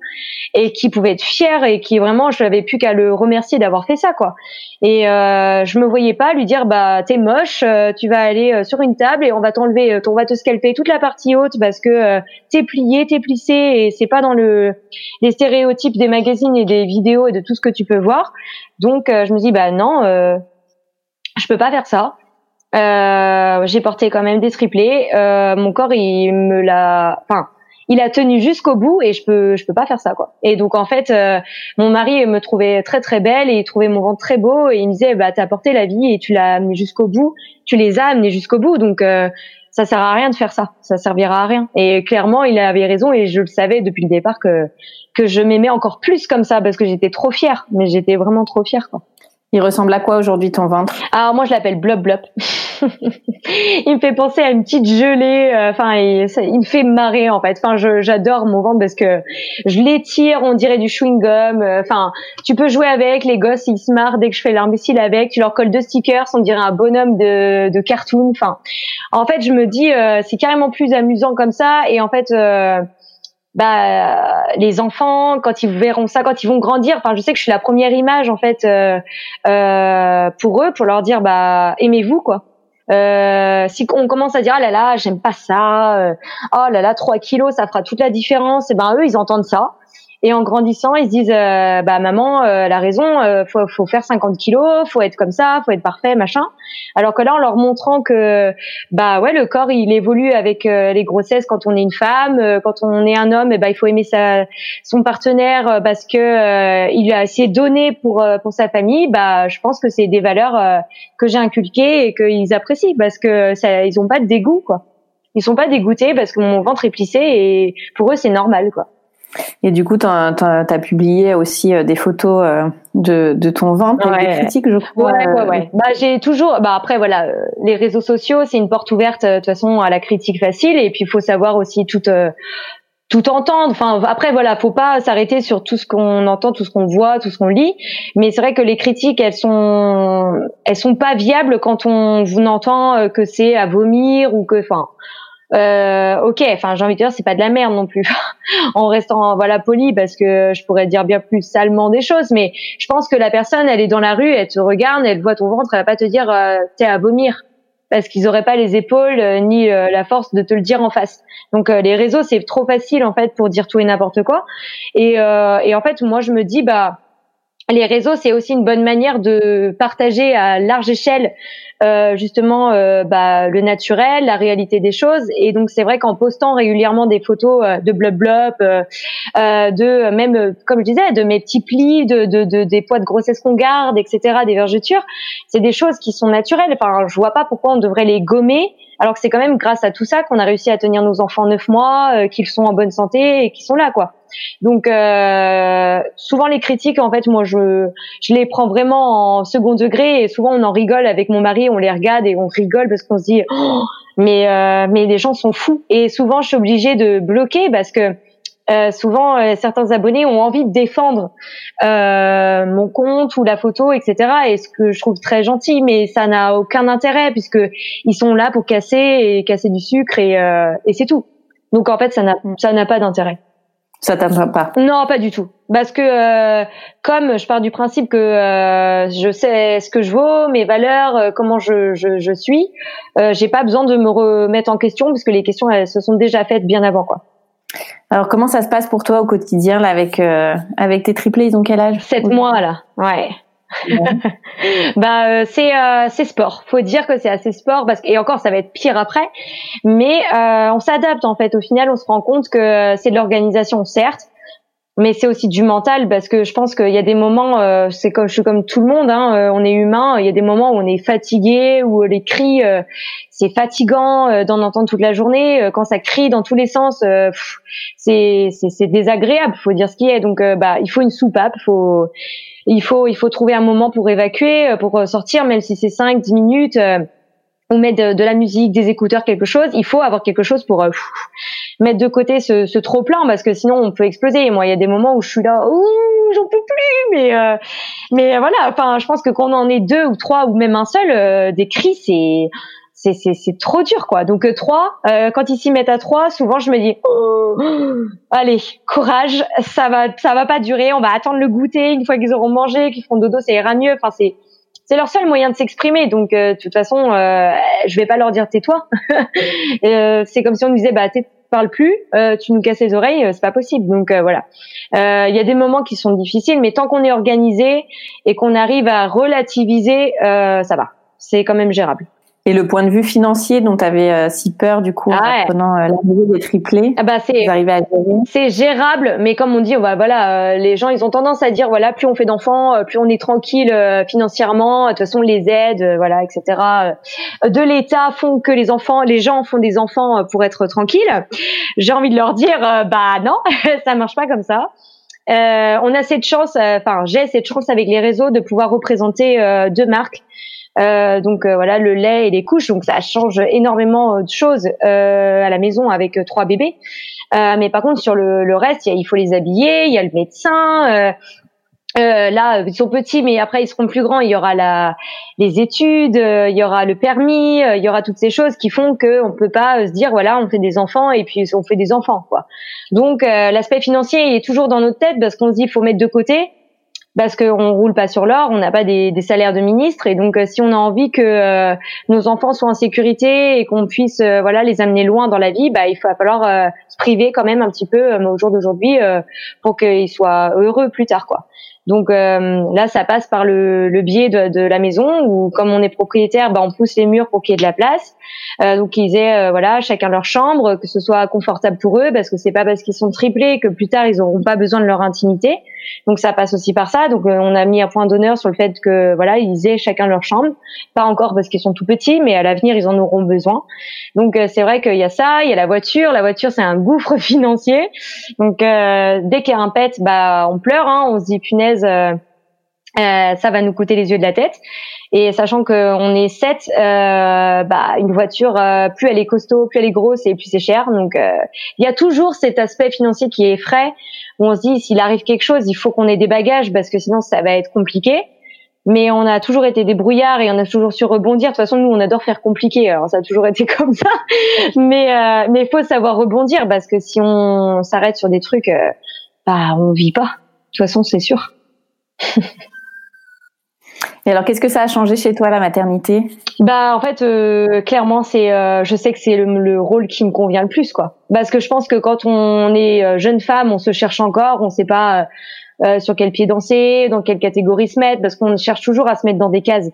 et qui pouvait être fier et qui vraiment, je n'avais plus qu'à le remercier d'avoir fait ça, quoi. Et euh, je me voyais pas lui dire, bah t'es moche, euh, tu vas aller euh, sur une table et on va t'enlever, euh, on va te scalper toute la partie haute parce que t'es plié, t'es plissé et c'est pas dans le les stéréotypes des magazines et des vidéos et de tout ce que tu peux voir. Donc je me dis, bah non, je peux pas faire ça. Euh, j'ai porté quand même des triplés. Euh, mon corps, il me l'a, enfin, il a tenu jusqu'au bout et je peux, je peux pas faire ça quoi. Et donc en fait, euh, mon mari me trouvait très très belle et il trouvait mon ventre très beau et il me disait, bah t'as porté la vie et tu l'as amené jusqu'au bout, tu les as amenés jusqu'au bout, donc euh, ça sert à rien de faire ça, ça servira à rien. Et clairement, il avait raison et je le savais depuis le départ que que je m'aimais encore plus comme ça parce que j'étais trop fière, mais j'étais vraiment trop fière quoi. Il ressemble à quoi aujourd'hui ton ventre? Alors moi je l'appelle blob blob. il me fait penser à une petite gelée. Euh, enfin, il, me fait marrer en fait. Enfin, j'adore mon ventre parce que je l'étire, on dirait du chewing gum. Euh, enfin, tu peux jouer avec les gosses, ils se marrent dès que je fais l'imbécile avec. Tu leur colles deux stickers, on dirait un bonhomme de, de cartoon. Enfin, en fait, je me dis euh, c'est carrément plus amusant comme ça. Et en fait bah les enfants quand ils verront ça quand ils vont grandir enfin je sais que je suis la première image en fait euh, euh, pour eux pour leur dire bah aimez-vous quoi. Euh, si on commence à dire ah là là j'aime pas ça euh, oh là là 3 kilos ça fera toute la différence et ben eux ils entendent ça et en grandissant, ils se disent, euh, bah maman, euh, elle raison, euh, faut, faut faire 50 kilos, faut être comme ça, faut être parfait, machin. Alors que là, en leur montrant que, bah ouais, le corps il évolue avec euh, les grossesses quand on est une femme, quand on est un homme, et ben il faut aimer sa, son partenaire parce que il a assez donné pour pour sa famille. Bah, je pense que c'est des valeurs que j'ai inculquées et qu'ils apprécient parce que ça, ils ont pas de dégoût quoi. Ils sont pas dégoûtés parce que mon ventre est plissé et pour eux c'est normal quoi. Et du coup, tu as, publié aussi euh, des photos euh, de, de ton ventre ouais. des critiques, je crois. Ouais, ouais, ouais. Bah, j'ai toujours. Bah après, voilà, euh, les réseaux sociaux, c'est une porte ouverte de toute façon à la critique facile. Et puis, il faut savoir aussi tout. tout entendre. Enfin, après, voilà, faut pas s'arrêter sur tout ce qu'on entend, tout ce qu'on voit, tout ce qu'on lit. Mais c'est vrai que les critiques, elles sont, elles sont pas viables quand on vous entend que c'est à vomir ou que, enfin, euh, ok, enfin j'ai envie de dire c'est pas de la merde non plus, en restant voilà poli parce que je pourrais dire bien plus salement des choses, mais je pense que la personne elle est dans la rue, elle te regarde, elle voit ton ventre, elle va pas te dire euh, t'es à vomir. Parce qu'ils auraient pas les épaules euh, ni euh, la force de te le dire en face. Donc les réseaux c'est trop facile en fait pour dire tout et n'importe quoi, et, et en fait moi je me dis bah les réseaux, c'est aussi une bonne manière de partager à large échelle euh, justement euh, bah, le naturel, la réalité des choses. Et donc c'est vrai qu'en postant régulièrement des photos euh, de blub blub, de même comme je disais, de mes petits plis, de, de, de des poids de grossesse qu'on garde, etc., des vergetures, c'est des choses qui sont naturelles. Enfin, je vois pas pourquoi on devrait les gommer alors que c'est quand même grâce à tout ça qu'on a réussi à tenir nos enfants neuf mois, qu'ils sont en bonne santé et qu'ils sont là, quoi. Donc euh, souvent les critiques, en fait, moi je je les prends vraiment en second degré et souvent on en rigole avec mon mari, on les regarde et on rigole parce qu'on se dit oh, mais euh, mais les gens sont fous et souvent je suis obligée de bloquer parce que euh, souvent euh, certains abonnés ont envie de défendre euh, mon compte ou la photo, etc. Et ce que je trouve très gentil, mais ça n'a aucun intérêt puisque ils sont là pour casser et casser du sucre et, euh, et c'est tout. Donc en fait, ça n'a ça n'a pas d'intérêt. Ça t'intéresse pas Non, pas du tout. Parce que euh, comme je pars du principe que euh, je sais ce que je vaux, mes valeurs, euh, comment je, je, je suis, j'ai pas besoin de me remettre en question parce que les questions elles se sont déjà faites bien avant quoi. Alors comment ça se passe pour toi au quotidien là avec avec tes triplés Ils ont quel âge? Sept mois là. Ouais. bah euh, c'est euh, c'est sport. Faut dire que c'est assez sport parce que, et encore ça va être pire après. Mais euh, on s'adapte en fait. Au final, on se rend compte que c'est de l'organisation certes, mais c'est aussi du mental parce que je pense qu'il y a des moments, euh, c'est comme je suis comme tout le monde, hein, euh, on est humain. Il y a des moments où on est fatigué, où les cris, c'est fatigant d'en entendre toute la journée. quand ça crie dans tous les sens, c'est c'est désagréable. Faut dire ce qui est. Donc bah il faut une soupape. Faut il faut il faut trouver un moment pour évacuer, euh, pour sortir, même si c'est 5, 10 minutes. Euh, on met de, la musique, des écouteurs, quelque chose. Il faut avoir quelque chose pour mettre de côté ce, ce trop plein parce que sinon on peut exploser. Moi, il y a des moments où je suis là, ouh, j'en peux plus. Mais mais voilà. Enfin, je pense que quand on en est deux ou trois ou même un seul, des cris, c'est c'est trop dur quoi. Donc euh, trois, euh, quand ils s'y mettent à trois, souvent je me dis oh, allez courage, ça va ça va pas durer, on va attendre le goûter une fois qu'ils auront mangé, qu'ils feront dodo, ça ira mieux. Enfin c'est c'est leur seul moyen de s'exprimer. Donc euh, de toute façon, je vais pas leur dire tais-toi. c'est comme si on nous disait bah parle plus, tu nous casses les oreilles, c'est pas possible. Donc voilà. Il y a des moments qui sont difficiles, mais tant qu'on est organisé et qu'on arrive à relativiser, ça va. C'est quand même gérable. Et le point de vue financier dont tu avais euh, si peur du coup ah en prenant euh, l'arrivée des triplés, ah bah c'est c'est gérable, mais comme on dit, va voilà, euh, les gens ils ont tendance à dire voilà, plus on fait d'enfants, plus on est tranquille financièrement, de toute façon les aides, voilà, etc. de l'État font que les enfants, les gens font des enfants pour être tranquilles. J'ai envie de leur dire bah non, ça marche pas comme ça. Euh, on a cette chance, enfin j'ai cette chance avec les réseaux de pouvoir représenter deux marques euh, donc euh, voilà le lait et les couches, donc ça change énormément de choses euh, à la maison avec trois bébés. mais par contre sur le, le reste, il faut les habiller, il y a le médecin. Euh, là, ils sont petits, mais après ils seront plus grands. Il y aura la, les études, il y aura le permis, il y aura toutes ces choses qui font que on peut pas se dire voilà, on fait des enfants et puis on fait des enfants quoi. Donc l'aspect financier est toujours dans notre tête parce qu'on se dit il faut mettre de côté parce qu'on roule pas sur l'or, on n'a pas des, salaires de ministre et donc euh, si on a envie que euh, nos enfants soient en sécurité et qu'on puisse euh, voilà les amener loin dans la vie, bah il va falloir se priver quand même un petit peu au jour d'aujourd'hui pour qu'ils soient heureux plus tard quoi. Donc là, ça passe par le, le biais de, de, la maison où, comme on est propriétaire, bah, on pousse les murs pour qu'il y ait de la place. Euh, donc ils aient voilà chacun leur chambre, que ce soit confortable pour eux, parce que c'est pas parce qu'ils sont triplés que plus tard ils n'auront pas besoin de leur intimité. Donc ça passe aussi par ça. Donc euh, on a mis un point d'honneur sur le fait que voilà ils aient chacun leur chambre, pas encore parce qu'ils sont tout petits, mais à l'avenir ils en auront besoin. Donc euh, c'est vrai qu'il y a ça, il y a la voiture. La voiture c'est un gouffre financier. Donc euh, dès qu'il y a un pet, bah on pleure, hein, on se dit punaise. Ça va nous coûter les yeux de la tête. Et sachant qu'on est sept, euh, bah, une voiture, plus elle est costaud, plus elle est grosse et plus c'est cher. Donc il y a toujours cet aspect financier qui est frais où on se dit s'il arrive quelque chose, il faut qu'on ait des bagages parce que sinon ça va être compliqué. Mais on a toujours été des brouillards et on a toujours su rebondir. De toute façon, nous, on adore faire compliqué. Alors ça a toujours été comme ça. Mais euh, mais faut savoir rebondir parce que si on s'arrête sur des trucs, euh, bah on vit pas. De toute façon, c'est sûr. Et alors, qu'est-ce que ça a changé chez toi la maternité? Bah, en fait, euh, clairement, c'est, euh, je sais que c'est le, rôle qui me convient le plus, quoi. Parce que je pense que quand on est euh, jeune femme, on se cherche encore, on sait pas sur quel pied danser, dans quelle catégorie se mettre, parce qu'on cherche toujours à se mettre dans des cases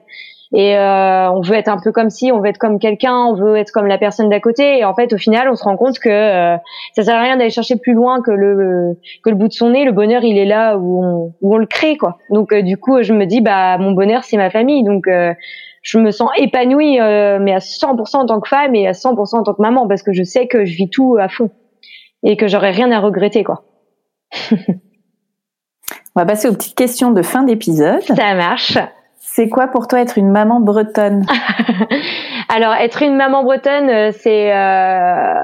et euh, on veut être un peu comme si, on veut être comme quelqu'un, on veut être comme la personne d'à côté. Et en fait, au final, on se rend compte que euh, ça sert à rien d'aller chercher plus loin que le que le bout de son nez. Le bonheur, il est là où on, où on le crée, quoi. Donc, euh, du coup, je me dis, bah, mon bonheur, c'est ma famille. Donc, euh, je me sens épanouie, mais à 100% en tant que femme et à 100% en tant que maman, parce que je sais que je vis tout à fond et que j'aurais rien à regretter, quoi. on va passer aux petites questions de fin d'épisode. Ça marche. C'est quoi pour toi être une maman bretonne? Alors être une maman bretonne, euh, c'est euh,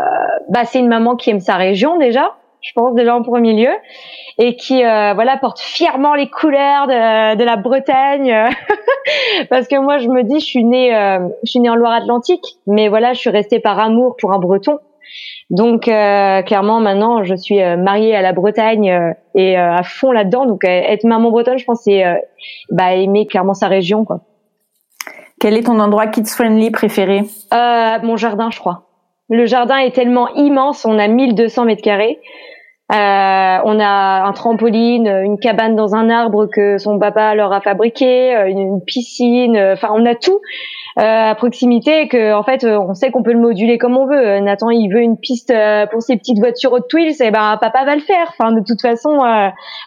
bah c'est une maman qui aime sa région déjà, je pense déjà en premier lieu, et qui euh, voilà porte fièrement les couleurs de, de la Bretagne. Parce que moi je me dis je suis née je suis née en Loire-Atlantique, mais voilà je suis restée par amour pour un Breton. Donc euh, clairement maintenant je suis euh, mariée à la Bretagne euh, et à fond là-dedans. Donc être maman bretonne, je pense c'est bah, aimer clairement sa région quoi. Quel est ton endroit kids friendly préféré? Mon jardin, je crois. Le jardin est tellement immense, on a 1200 mètres carrés. on a un trampoline, une cabane dans un arbre que son papa leur a fabriqué, une piscine, enfin on a tout. Euh, à proximité que en fait euh, on sait qu'on peut le moduler comme on veut. Euh, Nathan il veut une piste pour ses petites voitures Hot Wheels, et eh ben papa va le faire. Enfin de toute façon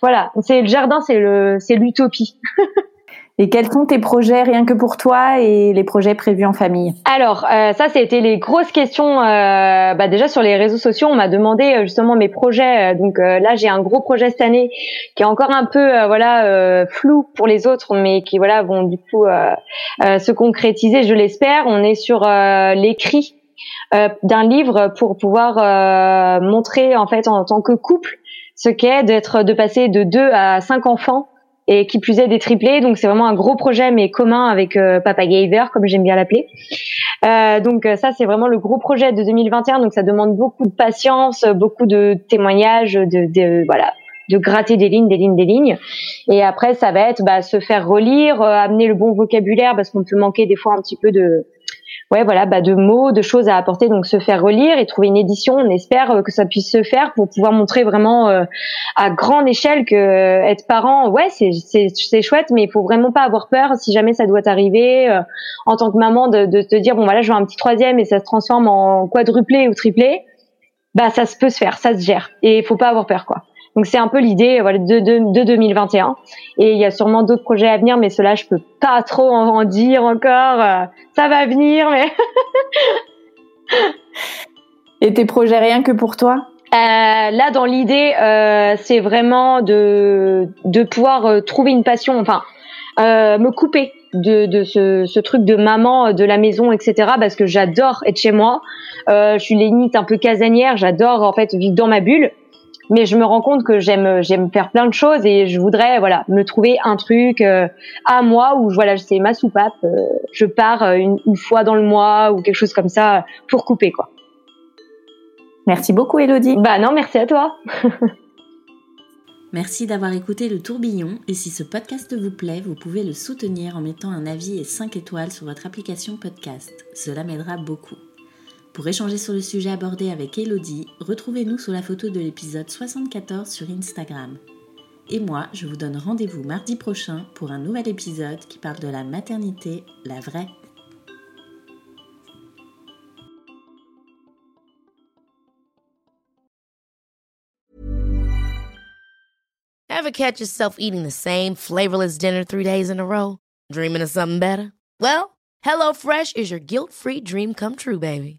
voilà, c'est le jardin, c'est le c'est l'utopie. Et quels sont tes projets rien que pour toi et les projets prévus en famille? Alors, euh, ça, c'était les grosses questions. Euh, bah, déjà sur les réseaux sociaux, on m'a demandé euh, justement mes projets. Donc là, j'ai un gros projet cette année qui est encore un peu voilà flou pour les autres, mais qui voilà vont du coup se concrétiser, je l'espère. On est sur l'écrit d'un livre pour pouvoir montrer en fait en tant que couple ce qu'est d'être de passer de deux à cinq enfants et qui plus est des triplés. Donc c'est vraiment un gros projet mais commun avec euh, Papa Gaver comme j'aime bien l'appeler. Euh, donc euh, ça c'est vraiment le gros projet de 2021. Donc ça demande beaucoup de patience, beaucoup de témoignages, de, de voilà de gratter des lignes, des lignes, des lignes. Et après, ça va être bah, se faire relire, euh, amener le bon vocabulaire parce qu'on peut manquer des fois un petit peu de, ouais voilà bah de mots de choses à apporter donc se faire relire et trouver une édition. On espère euh, que ça puisse se faire pour pouvoir montrer vraiment euh, à grande échelle que euh, être parent. Ouais c'est c'est chouette mais il faut vraiment pas avoir peur si jamais ça doit arriver en tant que maman de, de te dire bon voilà je veux un petit troisième et ça se transforme en quadruplé ou triplé. Bah ça se peut se faire ça se gère et il faut pas avoir peur quoi donc c'est un peu l'idée voilà, de, de, de, 2021. Et il y a sûrement d'autres projets à venir, mais cela je peux pas trop en, dire encore. Euh, ça va venir, mais. Et tes projets rien que pour toi? Euh, Là, dans l'idée, euh, c'est vraiment de de pouvoir euh, trouver une passion, enfin euh, me couper de, de ce, ce, truc de maman, de la maison, etc. Parce que j'adore être chez moi. je suis limite un peu casanière. J'adore en fait vivre dans ma bulle mais je me rends compte que j'aime j'aime faire plein de choses et je voudrais voilà me trouver un truc euh, à moi où voilà c'est ma soupape euh, je pars euh, une, une, fois dans le mois ou quelque chose comme ça pour couper quoi merci beaucoup Elodie bah non merci à toi Merci d'avoir écouté le tourbillon et si ce podcast vous plaît, vous pouvez le soutenir en mettant un avis et 5 étoiles sur votre application podcast. Cela m'aidera beaucoup. Pour échanger sur le sujet abordé avec Elodie, retrouvez-nous sous la photo de l'épisode 74 sur Instagram. Et moi, je vous donne rendez-vous mardi prochain pour un nouvel épisode qui parle de la maternité, la vraie. Ever catch yourself eating the same flavorless dinner three days in a row? Dreaming of something better? Well, HelloFresh is your guilt-free dream come true, baby.